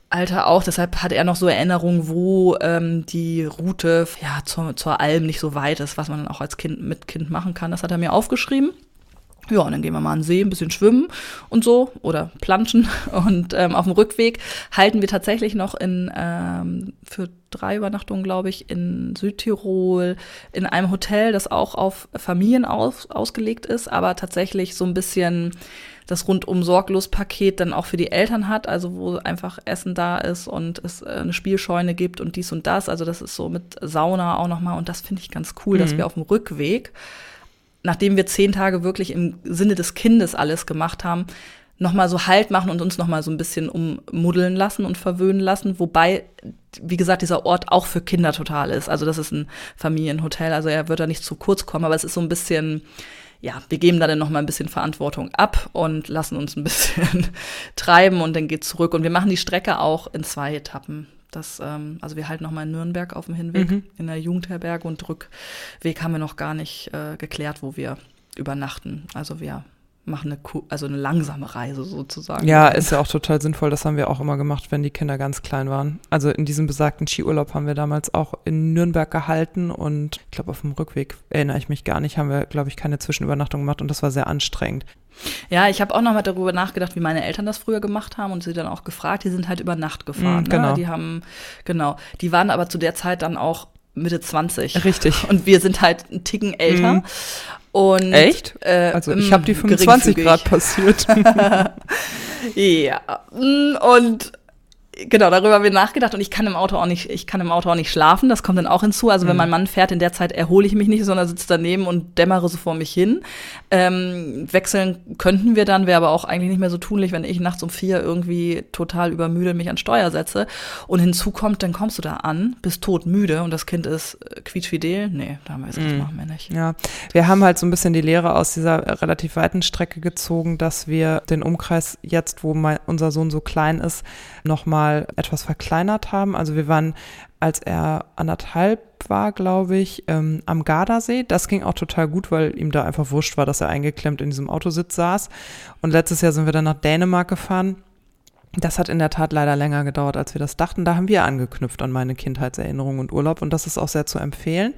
Alter auch. Deshalb hat er noch so Erinnerungen, wo ähm, die Route ja, zur, zur Alm nicht so weit ist, was man dann auch als Kind mit Kind machen kann. Das hat er mir aufgeschrieben. Ja, und dann gehen wir mal an den See, ein bisschen schwimmen und so oder planschen. Und ähm, auf dem Rückweg halten wir tatsächlich noch in ähm, für drei Übernachtungen, glaube ich, in Südtirol in einem Hotel, das auch auf Familien aus, ausgelegt ist, aber tatsächlich so ein bisschen das rundum sorglos Paket dann auch für die Eltern hat, also wo einfach Essen da ist und es äh, eine Spielscheune gibt und dies und das. Also das ist so mit Sauna auch nochmal und das finde ich ganz cool, mhm. dass wir auf dem Rückweg, nachdem wir zehn Tage wirklich im Sinne des Kindes alles gemacht haben, nochmal so Halt machen und uns nochmal so ein bisschen ummuddeln lassen und verwöhnen lassen, wobei, wie gesagt, dieser Ort auch für Kinder total ist. Also das ist ein Familienhotel, also er wird da nicht zu kurz kommen, aber es ist so ein bisschen, ja, wir geben da dann noch mal ein bisschen Verantwortung ab und lassen uns ein bisschen treiben und dann geht zurück. Und wir machen die Strecke auch in zwei Etappen. Das, ähm, also wir halten noch mal in Nürnberg auf dem Hinweg mhm. in der Jugendherberge und Rückweg haben wir noch gar nicht äh, geklärt, wo wir übernachten. Also wir machen eine, also eine langsame Reise sozusagen. Ja, ist ja auch total sinnvoll. Das haben wir auch immer gemacht, wenn die Kinder ganz klein waren. Also in diesem besagten Skiurlaub haben wir damals auch in Nürnberg gehalten und ich glaube auf dem Rückweg erinnere ich mich gar nicht, haben wir glaube ich keine Zwischenübernachtung gemacht und das war sehr anstrengend. Ja, ich habe auch noch mal darüber nachgedacht, wie meine Eltern das früher gemacht haben und sie dann auch gefragt. Die sind halt über Nacht gefahren. Mm, genau. Ne? Die haben genau. Die waren aber zu der Zeit dann auch Mitte 20. Richtig. Und wir sind halt einen Ticken älter. Mhm. Und, Echt? Äh, also ich habe die 25 Grad passiert. ja. Und genau, darüber haben wir nachgedacht und ich kann im Auto auch nicht, ich kann im Auto auch nicht schlafen, das kommt dann auch hinzu. Also wenn mhm. mein Mann fährt, in der Zeit erhole ich mich nicht, sondern sitze daneben und dämmere so vor mich hin. Ähm, wechseln könnten wir dann, wäre aber auch eigentlich nicht mehr so tunlich, wenn ich nachts um vier irgendwie total übermüde mich an Steuer setze. Und hinzu kommt, dann kommst du da an, bist todmüde und das Kind ist äh, quietschfidel. Nee, da haben wir gesagt, mhm. machen wir nicht. Ja, wir haben halt so ein bisschen die Lehre aus dieser relativ weiten Strecke gezogen, dass wir den Umkreis jetzt, wo mein, unser Sohn so klein ist, nochmal etwas verkleinert haben. Also wir waren, als er anderthalb war, glaube ich, ähm, am Gardasee. Das ging auch total gut, weil ihm da einfach wurscht war, dass er eingeklemmt in diesem Autositz saß. Und letztes Jahr sind wir dann nach Dänemark gefahren. Das hat in der Tat leider länger gedauert, als wir das dachten. Da haben wir angeknüpft an meine Kindheitserinnerungen und Urlaub und das ist auch sehr zu empfehlen.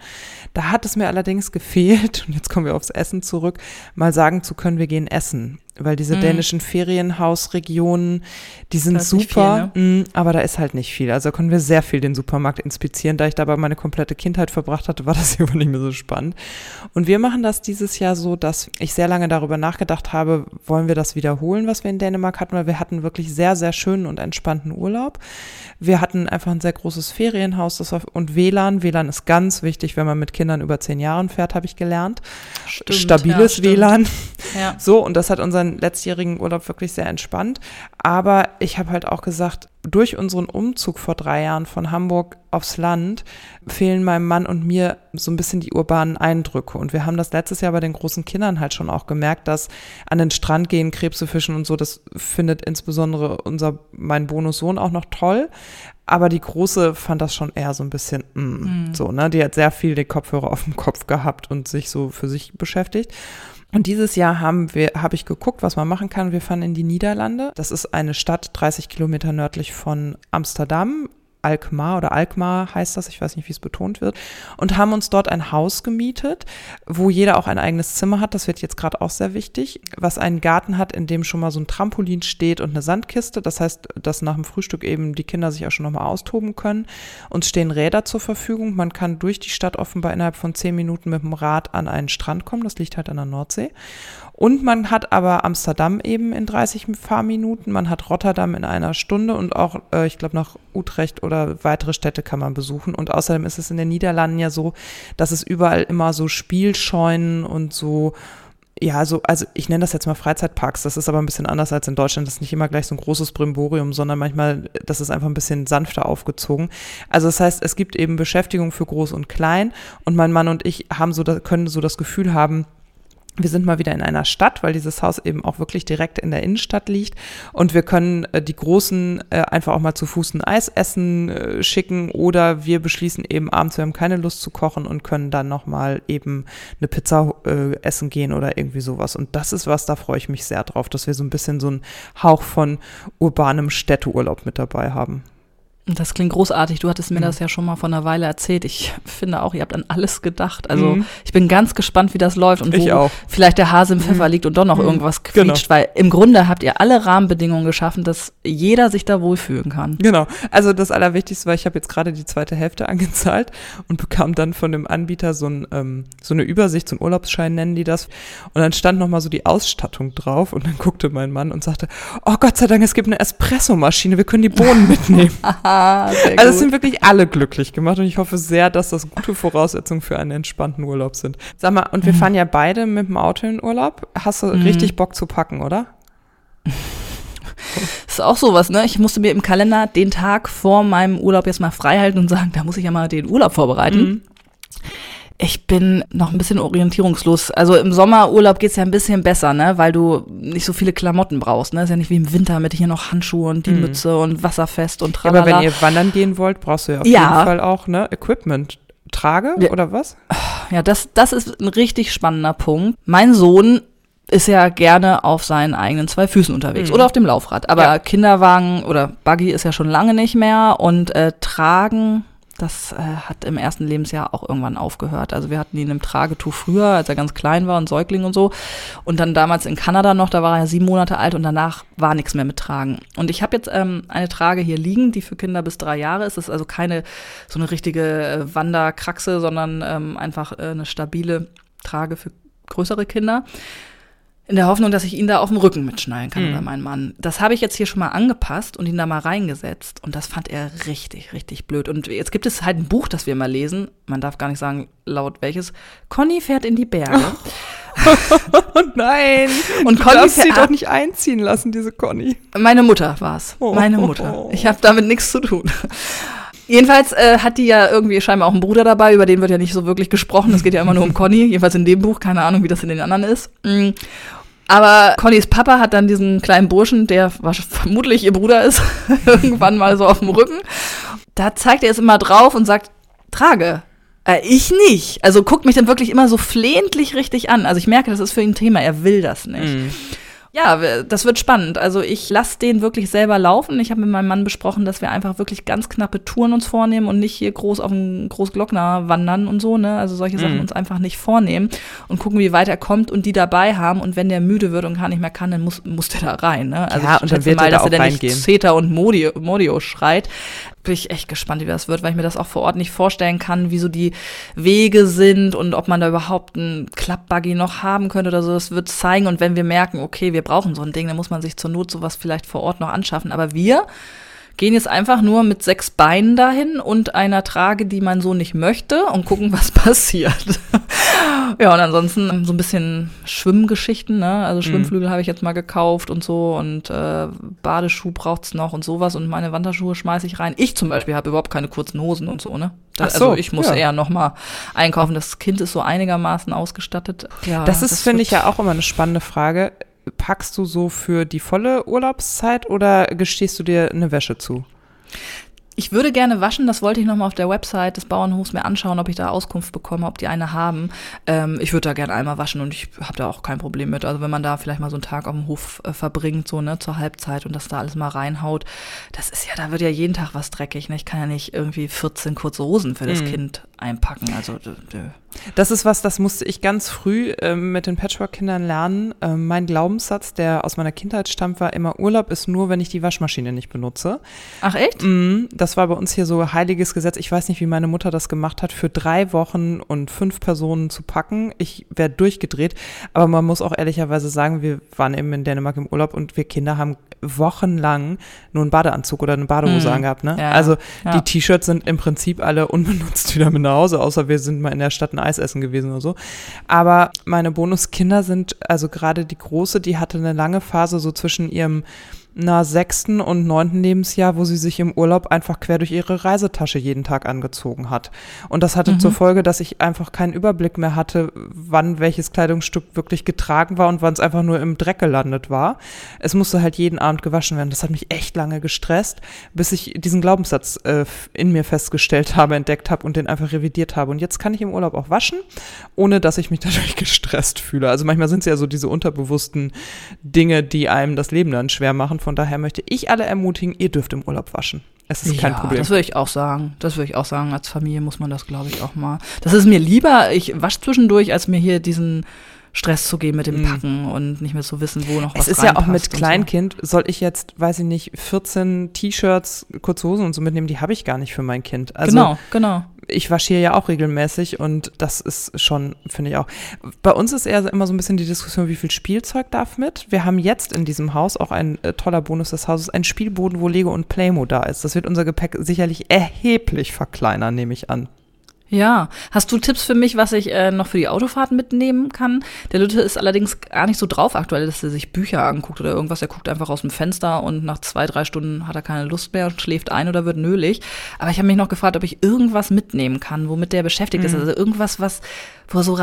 Da hat es mir allerdings gefehlt, und jetzt kommen wir aufs Essen zurück, mal sagen zu können, wir gehen essen weil diese mhm. dänischen Ferienhausregionen, die sind super, viel, ne? mh, aber da ist halt nicht viel. Also da konnten wir sehr viel den Supermarkt inspizieren. Da ich dabei meine komplette Kindheit verbracht hatte, war das aber nicht mehr so spannend. Und wir machen das dieses Jahr so, dass ich sehr lange darüber nachgedacht habe, wollen wir das wiederholen, was wir in Dänemark hatten, weil wir hatten wirklich sehr, sehr schönen und entspannten Urlaub. Wir hatten einfach ein sehr großes Ferienhaus das war, und WLAN. WLAN ist ganz wichtig, wenn man mit Kindern über zehn Jahren fährt, habe ich gelernt. Stimmt, Stabiles ja, WLAN. Ja. So, und das hat unseren unseren letztjährigen Urlaub wirklich sehr entspannt. Aber ich habe halt auch gesagt, durch unseren Umzug vor drei Jahren von Hamburg aufs Land fehlen meinem Mann und mir so ein bisschen die urbanen Eindrücke. Und wir haben das letztes Jahr bei den großen Kindern halt schon auch gemerkt, dass an den Strand gehen, Krebse fischen und so, das findet insbesondere unser, mein Bonussohn auch noch toll. Aber die Große fand das schon eher so ein bisschen mm, mm. so, ne? Die hat sehr viel den Kopfhörer auf dem Kopf gehabt und sich so für sich beschäftigt. Und dieses Jahr haben wir, habe ich geguckt, was man machen kann. Wir fahren in die Niederlande. Das ist eine Stadt 30 Kilometer nördlich von Amsterdam Alkmaar oder Alkmaar heißt das, ich weiß nicht, wie es betont wird, und haben uns dort ein Haus gemietet, wo jeder auch ein eigenes Zimmer hat. Das wird jetzt gerade auch sehr wichtig, was einen Garten hat, in dem schon mal so ein Trampolin steht und eine Sandkiste. Das heißt, dass nach dem Frühstück eben die Kinder sich auch schon nochmal austoben können. Uns stehen Räder zur Verfügung. Man kann durch die Stadt offenbar innerhalb von zehn Minuten mit dem Rad an einen Strand kommen. Das liegt halt an der Nordsee. Und man hat aber Amsterdam eben in 30 Fahrminuten, man hat Rotterdam in einer Stunde und auch, äh, ich glaube, nach Utrecht oder weitere Städte kann man besuchen. Und außerdem ist es in den Niederlanden ja so, dass es überall immer so Spielscheunen und so ja, so, also ich nenne das jetzt mal Freizeitparks. Das ist aber ein bisschen anders als in Deutschland. Das ist nicht immer gleich so ein großes Brimborium, sondern manchmal, das ist einfach ein bisschen sanfter aufgezogen. Also das heißt, es gibt eben Beschäftigung für Groß und Klein und mein Mann und ich haben so, können so das Gefühl haben, wir sind mal wieder in einer Stadt, weil dieses Haus eben auch wirklich direkt in der Innenstadt liegt. Und wir können äh, die Großen äh, einfach auch mal zu Fuß ein Eis essen äh, schicken oder wir beschließen eben abends, wir haben keine Lust zu kochen und können dann nochmal eben eine Pizza äh, essen gehen oder irgendwie sowas. Und das ist was, da freue ich mich sehr drauf, dass wir so ein bisschen so einen Hauch von urbanem Städteurlaub mit dabei haben. Das klingt großartig. Du hattest mir mhm. das ja schon mal vor einer Weile erzählt. Ich finde auch, ihr habt an alles gedacht. Also mhm. ich bin ganz gespannt, wie das läuft und wo vielleicht der Hase im Pfeffer mhm. liegt und doch noch mhm. irgendwas quietscht, genau. weil im Grunde habt ihr alle Rahmenbedingungen geschaffen, dass jeder sich da wohlfühlen kann. Genau. Also das Allerwichtigste war, ich habe jetzt gerade die zweite Hälfte angezahlt und bekam dann von dem Anbieter so, ein, ähm, so eine Übersicht, so einen Urlaubsschein nennen die das. Und dann stand nochmal so die Ausstattung drauf und dann guckte mein Mann und sagte, oh Gott sei Dank, es gibt eine Espressomaschine, wir können die Bohnen mitnehmen. also es sind wirklich alle glücklich gemacht und ich hoffe sehr, dass das gute Voraussetzungen für einen entspannten Urlaub sind. Sag mal, und wir mhm. fahren ja beide mit dem Auto in Urlaub. Hast du mhm. richtig Bock zu packen, oder? ist auch sowas, ne? Ich musste mir im Kalender den Tag vor meinem Urlaub jetzt mal frei halten und sagen, da muss ich ja mal den Urlaub vorbereiten. Mhm. Ich bin noch ein bisschen orientierungslos. Also im Sommerurlaub geht's ja ein bisschen besser, ne? Weil du nicht so viele Klamotten brauchst. Ne? Ist ja nicht wie im Winter mit hier noch Handschuhe und die mhm. Mütze und wasserfest und tralala. Ja, aber wenn ihr wandern gehen wollt, brauchst du ja auf ja. jeden Fall auch ne Equipment. Trage ja. oder was? Ja, das, das ist ein richtig spannender Punkt. Mein Sohn ist ja gerne auf seinen eigenen zwei Füßen unterwegs mhm. oder auf dem Laufrad. Aber ja. Kinderwagen oder Buggy ist ja schon lange nicht mehr und äh, tragen das äh, hat im ersten Lebensjahr auch irgendwann aufgehört. Also wir hatten ihn im Tragetuch früher, als er ganz klein war und Säugling und so. Und dann damals in Kanada noch, da war er sieben Monate alt und danach war nichts mehr mit Tragen. Und ich habe jetzt ähm, eine Trage hier liegen, die für Kinder bis drei Jahre ist. Das ist also keine so eine richtige äh, Wanderkraxe, sondern ähm, einfach äh, eine stabile Trage für größere Kinder. In der Hoffnung, dass ich ihn da auf dem Rücken mitschnallen kann mhm. oder mein Mann. Das habe ich jetzt hier schon mal angepasst und ihn da mal reingesetzt. Und das fand er richtig, richtig blöd. Und jetzt gibt es halt ein Buch, das wir mal lesen. Man darf gar nicht sagen, laut welches. Conny fährt in die Berge. Oh nein! Und du Conny darfst sie doch nicht einziehen lassen, diese Conny. Meine Mutter war es. Oh. Meine Mutter. Ich habe damit nichts zu tun. Jedenfalls äh, hat die ja irgendwie scheinbar auch einen Bruder dabei, über den wird ja nicht so wirklich gesprochen. Es geht ja immer nur um Conny, jedenfalls in dem Buch, keine Ahnung, wie das in den anderen ist. Mm. Aber Connys Papa hat dann diesen kleinen Burschen, der vermutlich ihr Bruder ist, irgendwann mal so auf dem Rücken. Da zeigt er es immer drauf und sagt, trage. Äh, ich nicht. Also guckt mich dann wirklich immer so flehentlich richtig an. Also ich merke, das ist für ihn ein Thema. Er will das nicht. Mm. Ja, das wird spannend. Also ich lasse den wirklich selber laufen. Ich habe mit meinem Mann besprochen, dass wir einfach wirklich ganz knappe Touren uns vornehmen und nicht hier groß auf den Großglockner wandern und so, ne? Also solche Sachen mhm. uns einfach nicht vornehmen und gucken, wie weit er kommt und die dabei haben. Und wenn der müde wird und gar nicht mehr kann, dann muss, muss der da rein. Ne? Also ja, und dann wird mal, er da dass er nicht Zeta und Modio, Modio schreit bin ich echt gespannt, wie das wird, weil ich mir das auch vor Ort nicht vorstellen kann, wie so die Wege sind und ob man da überhaupt einen Klappbuggy noch haben könnte oder so. Das wird zeigen. Und wenn wir merken, okay, wir brauchen so ein Ding, dann muss man sich zur Not sowas vielleicht vor Ort noch anschaffen. Aber wir gehen jetzt einfach nur mit sechs Beinen dahin und einer Trage, die man so nicht möchte und gucken, was passiert. ja, und ansonsten so ein bisschen Schwimmgeschichten, ne? Also mhm. Schwimmflügel mhm. habe ich jetzt mal gekauft und so und äh, Badeschuh braucht's noch und sowas und meine Wanderschuhe schmeiße ich rein. Ich zum Beispiel habe überhaupt keine kurzen Hosen und so, ne? Da, so, also ich muss ja. eher noch mal einkaufen. Das Kind ist so einigermaßen ausgestattet. Ja, das ist, finde ich, ja auch immer eine spannende Frage packst du so für die volle Urlaubszeit oder gestehst du dir eine Wäsche zu? Ich würde gerne waschen, das wollte ich nochmal auf der Website des Bauernhofs mir anschauen, ob ich da Auskunft bekomme, ob die eine haben. Ähm, ich würde da gerne einmal waschen und ich habe da auch kein Problem mit. Also wenn man da vielleicht mal so einen Tag auf dem Hof äh, verbringt, so ne, zur Halbzeit und das da alles mal reinhaut, das ist ja, da wird ja jeden Tag was dreckig. Ne? Ich kann ja nicht irgendwie 14 kurze Hosen für das mhm. Kind einpacken. Also das ist was, das musste ich ganz früh äh, mit den Patchwork-Kindern lernen. Äh, mein Glaubenssatz, der aus meiner Kindheit stammt, war immer, Urlaub ist nur, wenn ich die Waschmaschine nicht benutze. Ach echt? Mm, das war bei uns hier so heiliges Gesetz. Ich weiß nicht, wie meine Mutter das gemacht hat, für drei Wochen und fünf Personen zu packen. Ich wäre durchgedreht. Aber man muss auch ehrlicherweise sagen, wir waren eben in Dänemark im Urlaub und wir Kinder haben wochenlang nur einen Badeanzug oder eine Badehose mm. angehabt. Ne? Ja, also ja. die T-Shirts sind im Prinzip alle unbenutzt wieder mit nach Hause, außer wir sind mal in der Stadt ein Eis essen gewesen oder so. Aber meine Bonuskinder sind, also gerade die Große, die hatte eine lange Phase so zwischen ihrem na, sechsten und neunten Lebensjahr, wo sie sich im Urlaub einfach quer durch ihre Reisetasche jeden Tag angezogen hat. Und das hatte mhm. zur Folge, dass ich einfach keinen Überblick mehr hatte, wann welches Kleidungsstück wirklich getragen war und wann es einfach nur im Dreck gelandet war. Es musste halt jeden Abend gewaschen werden. Das hat mich echt lange gestresst, bis ich diesen Glaubenssatz äh, in mir festgestellt habe, entdeckt habe und den einfach revidiert habe. Und jetzt kann ich im Urlaub auch waschen, ohne dass ich mich dadurch gestresst fühle. Also manchmal sind es ja so diese unterbewussten Dinge, die einem das Leben dann schwer machen von daher möchte ich alle ermutigen, ihr dürft im Urlaub waschen. Es ist kein ja, Problem. Das würde ich auch sagen. Das würde ich auch sagen. Als Familie muss man das, glaube ich, auch mal. Das ist mir lieber, ich wasche zwischendurch, als mir hier diesen Stress zu geben mit dem mhm. Packen mm. und nicht mehr zu wissen, wo noch was Es ist ja auch mit Kleinkind, so. soll ich jetzt, weiß ich nicht, 14 T-Shirts, kurze Hosen und so mitnehmen, die habe ich gar nicht für mein Kind. Also, genau, genau ich wasche hier ja auch regelmäßig und das ist schon, finde ich auch. Bei uns ist eher immer so ein bisschen die Diskussion, wie viel Spielzeug darf mit. Wir haben jetzt in diesem Haus auch ein äh, toller Bonus des Hauses, ein Spielboden, wo Lego und Playmo da ist. Das wird unser Gepäck sicherlich erheblich verkleinern, nehme ich an. Ja, hast du Tipps für mich, was ich äh, noch für die Autofahrt mitnehmen kann? Der Lütte ist allerdings gar nicht so drauf aktuell, dass er sich Bücher anguckt oder irgendwas. Er guckt einfach aus dem Fenster und nach zwei, drei Stunden hat er keine Lust mehr und schläft ein oder wird nölig. Aber ich habe mich noch gefragt, ob ich irgendwas mitnehmen kann, womit der beschäftigt mhm. ist. Also irgendwas, was, wo er so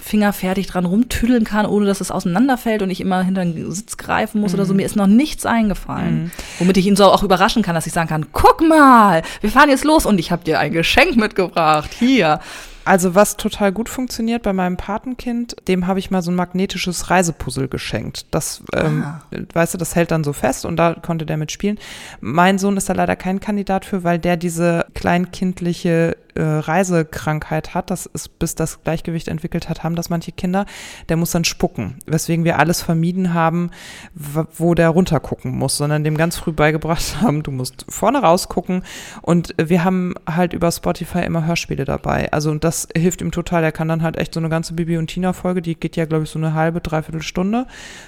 fingerfertig dran rumtüdeln kann, ohne dass es auseinanderfällt und ich immer hinter den Sitz greifen muss mhm. oder so. Mhm. Mir ist noch nichts eingefallen, mhm. womit ich ihn so auch überraschen kann, dass ich sagen kann, guck mal, wir fahren jetzt los und ich habe dir ein Geschenk mitgebracht. Hier. Also was total gut funktioniert bei meinem Patenkind, dem habe ich mal so ein magnetisches Reisepuzzle geschenkt. Das, ähm, ah. weißt du, das hält dann so fest und da konnte der mitspielen. Mein Sohn ist da leider kein Kandidat für, weil der diese kleinkindliche äh, Reisekrankheit hat, das ist, bis das Gleichgewicht entwickelt hat, haben das manche Kinder, der muss dann spucken. Weswegen wir alles vermieden haben, wo der runtergucken muss, sondern dem ganz früh beigebracht haben, du musst vorne rausgucken. Und wir haben halt über Spotify immer Hörspiele dabei. Also und das hilft ihm total. Er kann dann halt echt so eine ganze Bibi und Tina Folge, die geht ja, glaube ich, so eine halbe, dreiviertel Stunde,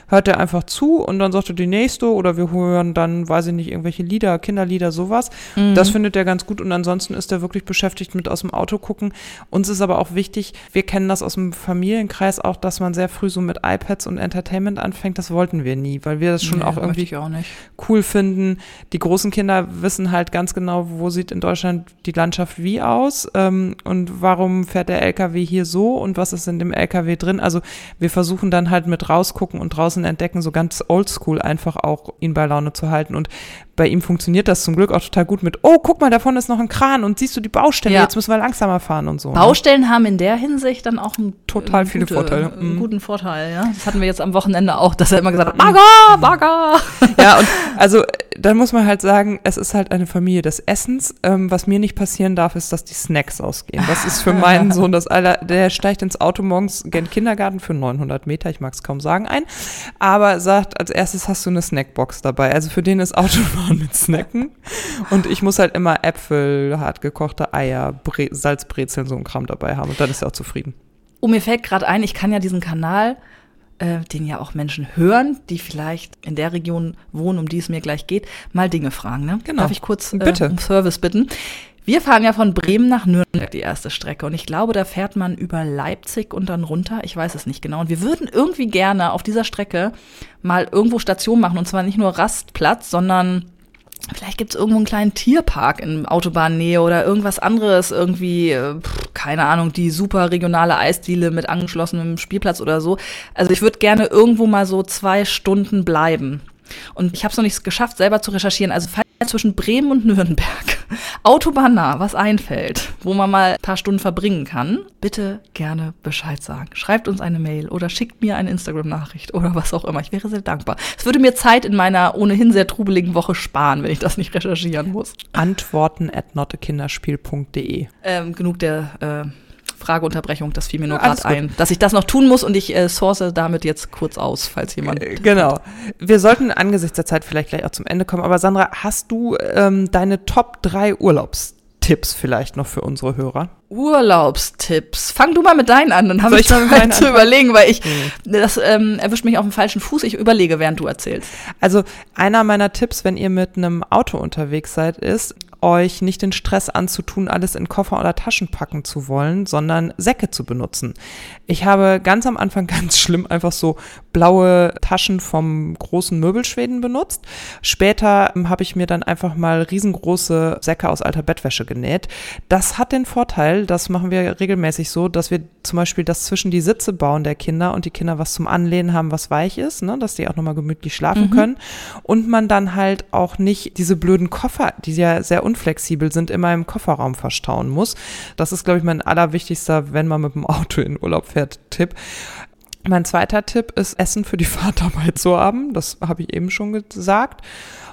hört er einfach zu und dann sagt er die nächste oder wir hören dann, weiß ich nicht, irgendwelche Lieder, Kinderlieder, sowas. Mhm. Das findet er ganz gut und ansonsten ist er wirklich beschäftigt mit aus dem Auto gucken. Uns ist aber auch wichtig, wir kennen das aus dem Familienkreis auch, dass man sehr früh so mit iPads und Entertainment anfängt. Das wollten wir nie, weil wir das schon nee, auch irgendwie auch cool finden. Die großen Kinder wissen halt ganz genau, wo sieht in Deutschland die Landschaft wie aus ähm, und warum fährt der LKW hier so und was ist in dem LKW drin. Also wir versuchen dann halt mit rausgucken und draußen entdecken, so ganz oldschool einfach auch ihn bei Laune zu halten. Und bei ihm funktioniert das zum Glück auch total gut mit, oh, guck mal, da vorne ist noch ein Kran und siehst du die Baustelle, ja. Jetzt müssen wir langsamer fahren und so. Ne? Baustellen ne? haben in der Hinsicht dann auch einen total viele gute, Vorteile. Einen mhm. guten Vorteil, ja. Das hatten wir jetzt am Wochenende auch, dass er immer gesagt hat, Bagger, Bagger. Ja, und also dann muss man halt sagen, es ist halt eine Familie des Essens. Ähm, was mir nicht passieren darf, ist, dass die Snacks ausgehen. Das ist für meinen Sohn das aller, der steigt ins Auto morgens gen Kindergarten für 900 Meter, ich mag es kaum sagen, ein, aber sagt, als erstes hast du eine Snackbox dabei. Also für den ist Autofahren mit Snacken. Und ich muss halt immer Äpfel, hart gekochte Bre Salzbrezeln, so ein Kram dabei haben. Und dann ist er auch zufrieden. Oh, mir fällt gerade ein, ich kann ja diesen Kanal, äh, den ja auch Menschen hören, die vielleicht in der Region wohnen, um die es mir gleich geht, mal Dinge fragen. Ne? Genau. Darf ich kurz äh, Bitte. um Service bitten? Wir fahren ja von Bremen nach Nürnberg die erste Strecke und ich glaube, da fährt man über Leipzig und dann runter. Ich weiß es nicht genau. Und wir würden irgendwie gerne auf dieser Strecke mal irgendwo Station machen und zwar nicht nur Rastplatz, sondern Vielleicht gibt es irgendwo einen kleinen Tierpark in Autobahnnähe oder irgendwas anderes, irgendwie, äh, keine Ahnung, die super regionale Eisdiele mit angeschlossenem Spielplatz oder so. Also ich würde gerne irgendwo mal so zwei Stunden bleiben. Und ich habe es noch nicht geschafft, selber zu recherchieren. Also zwischen Bremen und Nürnberg autobahnnah was einfällt, wo man mal ein paar Stunden verbringen kann, bitte gerne Bescheid sagen. Schreibt uns eine Mail oder schickt mir eine Instagram-Nachricht oder was auch immer. Ich wäre sehr dankbar. Es würde mir Zeit in meiner ohnehin sehr trubeligen Woche sparen, wenn ich das nicht recherchieren muss. Antworten at notekinderspiel.de. Ähm, genug der äh, Frageunterbrechung, das fiel mir nur ja, gerade ein, dass ich das noch tun muss und ich äh, source damit jetzt kurz aus, falls jemand. Äh, genau. Wir sollten angesichts der Zeit vielleicht gleich auch zum Ende kommen. Aber Sandra, hast du ähm, deine Top 3 Urlaubstipps vielleicht noch für unsere Hörer? Urlaubstipps. Fang du mal mit deinen an, dann habe ich mal Zeit zu überlegen, weil ich, mhm. das ähm, erwischt mich auf dem falschen Fuß. Ich überlege, während du erzählst. Also einer meiner Tipps, wenn ihr mit einem Auto unterwegs seid, ist, euch nicht den Stress anzutun, alles in Koffer oder Taschen packen zu wollen, sondern Säcke zu benutzen. Ich habe ganz am Anfang ganz schlimm einfach so blaue Taschen vom großen Möbelschweden benutzt. Später habe ich mir dann einfach mal riesengroße Säcke aus alter Bettwäsche genäht. Das hat den Vorteil, das machen wir regelmäßig so, dass wir zum Beispiel das zwischen die Sitze bauen der Kinder und die Kinder was zum Anlehnen haben, was weich ist, ne, dass die auch nochmal gemütlich schlafen mhm. können. Und man dann halt auch nicht diese blöden Koffer, die ja sehr unflexibel sind, immer im Kofferraum verstauen muss. Das ist, glaube ich, mein allerwichtigster, wenn man mit dem Auto in Urlaub fährt, Tipp. Mein zweiter Tipp ist, Essen für die Fahrt dabei zu haben. Das habe ich eben schon gesagt.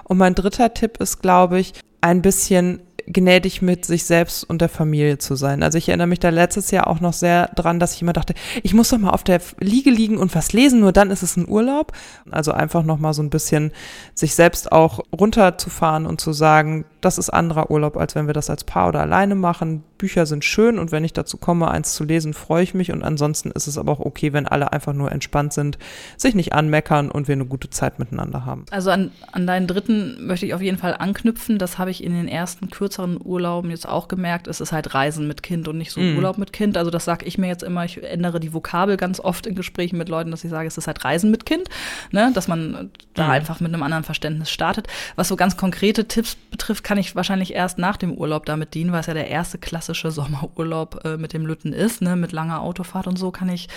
Und mein dritter Tipp ist, glaube ich, ein bisschen gnädig mit sich selbst und der Familie zu sein. Also ich erinnere mich da letztes Jahr auch noch sehr dran, dass ich immer dachte, ich muss doch mal auf der Liege liegen und was lesen, nur dann ist es ein Urlaub. Also einfach noch mal so ein bisschen sich selbst auch runterzufahren und zu sagen, das ist anderer Urlaub, als wenn wir das als Paar oder alleine machen. Bücher sind schön und wenn ich dazu komme, eins zu lesen, freue ich mich und ansonsten ist es aber auch okay, wenn alle einfach nur entspannt sind, sich nicht anmeckern und wir eine gute Zeit miteinander haben. Also an, an deinen dritten möchte ich auf jeden Fall anknüpfen. Das habe ich in den ersten kürzeren Urlauben jetzt auch gemerkt. Es ist halt Reisen mit Kind und nicht so mm. Urlaub mit Kind. Also das sage ich mir jetzt immer. Ich ändere die Vokabel ganz oft in Gesprächen mit Leuten, dass ich sage, es ist halt Reisen mit Kind, ne? dass man da mm. einfach mit einem anderen Verständnis startet. Was so ganz konkrete Tipps betrifft, kann ich wahrscheinlich erst nach dem Urlaub damit dienen, weil es ja der erste klassische Sommerurlaub äh, mit dem Lütten ist, ne, mit langer Autofahrt und so kann ich,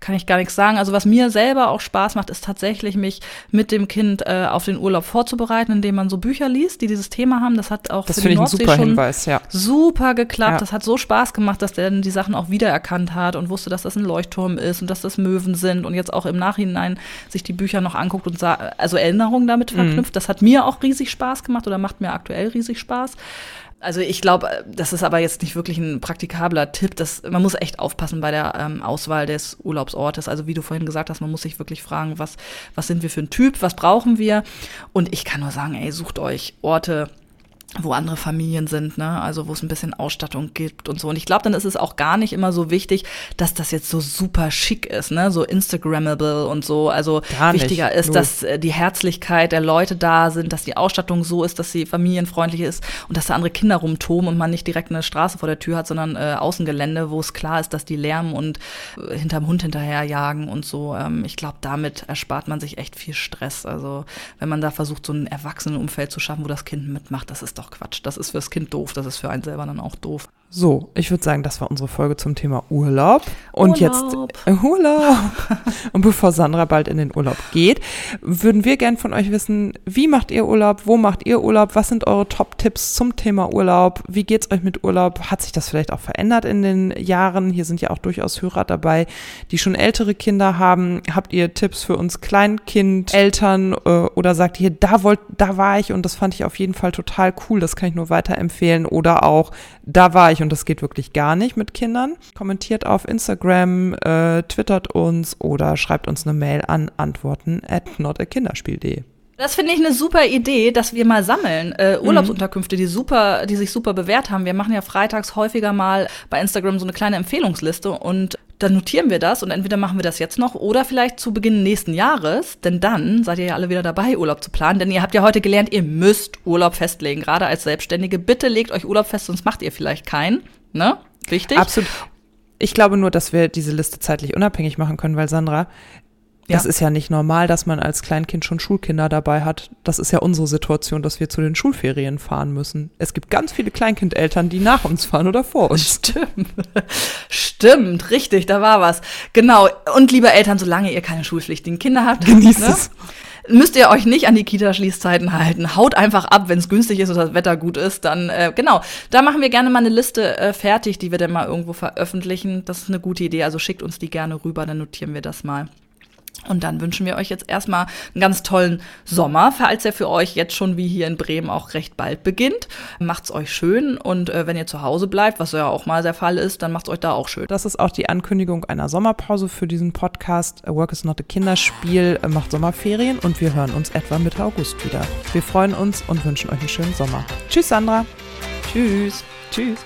kann ich gar nichts sagen. Also was mir selber auch Spaß macht, ist tatsächlich mich mit dem Kind äh, auf den Urlaub vorzubereiten, indem man so Bücher liest, die dieses Thema haben. Das hat auch das für die Nordsee super schon Hinweis, ja. super geklappt. Ja. Das hat so Spaß gemacht, dass der dann die Sachen auch wiedererkannt hat und wusste, dass das ein Leuchtturm ist und dass das Möwen sind und jetzt auch im Nachhinein sich die Bücher noch anguckt und also Erinnerungen damit mhm. verknüpft. Mhm. Das hat mir auch riesig Spaß gemacht oder macht mir aktuell riesig Spaß. Also ich glaube, das ist aber jetzt nicht wirklich ein praktikabler Tipp. Das, man muss echt aufpassen bei der ähm, Auswahl des Urlaubsortes. Also wie du vorhin gesagt hast, man muss sich wirklich fragen, was, was sind wir für ein Typ, was brauchen wir? Und ich kann nur sagen, ey, sucht euch Orte, wo andere Familien sind, ne? Also wo es ein bisschen Ausstattung gibt und so. Und ich glaube, dann ist es auch gar nicht immer so wichtig, dass das jetzt so super schick ist, ne? So Instagrammable und so. Also gar wichtiger nicht. ist, Nur. dass äh, die Herzlichkeit der Leute da sind, dass die Ausstattung so ist, dass sie familienfreundlich ist und dass da andere Kinder rumtoben und man nicht direkt eine Straße vor der Tür hat, sondern äh, Außengelände, wo es klar ist, dass die lärmen und äh, hinterm Hund hinterherjagen und so. Ähm, ich glaube, damit erspart man sich echt viel Stress. Also wenn man da versucht, so ein Erwachsenenumfeld zu schaffen, wo das Kind mitmacht, das ist doch Quatsch. Das ist fürs Kind doof, das ist für einen selber dann auch doof. So, ich würde sagen, das war unsere Folge zum Thema Urlaub. Und Urlaub. jetzt äh, Urlaub. Und bevor Sandra bald in den Urlaub geht, würden wir gern von euch wissen, wie macht ihr Urlaub? Wo macht ihr Urlaub? Was sind eure Top-Tipps zum Thema Urlaub? Wie geht's euch mit Urlaub? Hat sich das vielleicht auch verändert in den Jahren? Hier sind ja auch durchaus Hörer dabei, die schon ältere Kinder haben. Habt ihr Tipps für uns Kleinkind, Eltern äh, oder sagt ihr, da wollt, da war ich und das fand ich auf jeden Fall total cool. Das kann ich nur weiterempfehlen. Oder auch, da war ich und das geht wirklich gar nicht mit Kindern. Kommentiert auf Instagram, äh, twittert uns oder schreibt uns eine Mail an antworten at notakinderspiel.de. Das finde ich eine super Idee, dass wir mal sammeln. Äh, mhm. Urlaubsunterkünfte, die super, die sich super bewährt haben. Wir machen ja freitags häufiger mal bei Instagram so eine kleine Empfehlungsliste und dann notieren wir das und entweder machen wir das jetzt noch oder vielleicht zu Beginn nächsten Jahres, denn dann seid ihr ja alle wieder dabei, Urlaub zu planen. Denn ihr habt ja heute gelernt, ihr müsst Urlaub festlegen, gerade als Selbstständige. Bitte legt euch Urlaub fest, sonst macht ihr vielleicht keinen. Ne? Wichtig? Absolut. Ich glaube nur, dass wir diese Liste zeitlich unabhängig machen können, weil Sandra, ja. Das ist ja nicht normal, dass man als Kleinkind schon Schulkinder dabei hat. Das ist ja unsere Situation, dass wir zu den Schulferien fahren müssen. Es gibt ganz viele Kleinkindeltern, die nach uns fahren oder vor uns. Stimmt. Stimmt, richtig, da war was. Genau. Und liebe Eltern, solange ihr keine schulpflichtigen Kinder habt, genießt ne? es müsst ihr euch nicht an die Kita-Schließzeiten halten. Haut einfach ab, wenn es günstig ist oder das Wetter gut ist. Dann, äh, genau, da machen wir gerne mal eine Liste äh, fertig, die wir dann mal irgendwo veröffentlichen. Das ist eine gute Idee. Also schickt uns die gerne rüber, dann notieren wir das mal. Und dann wünschen wir euch jetzt erstmal einen ganz tollen Sommer, falls er für euch jetzt schon wie hier in Bremen auch recht bald beginnt. Macht's euch schön und äh, wenn ihr zu Hause bleibt, was ja auch mal der Fall ist, dann macht's euch da auch schön. Das ist auch die Ankündigung einer Sommerpause für diesen Podcast. Work is not a Kinderspiel macht Sommerferien und wir hören uns etwa Mitte August wieder. Wir freuen uns und wünschen euch einen schönen Sommer. Tschüss, Sandra. Tschüss. Tschüss.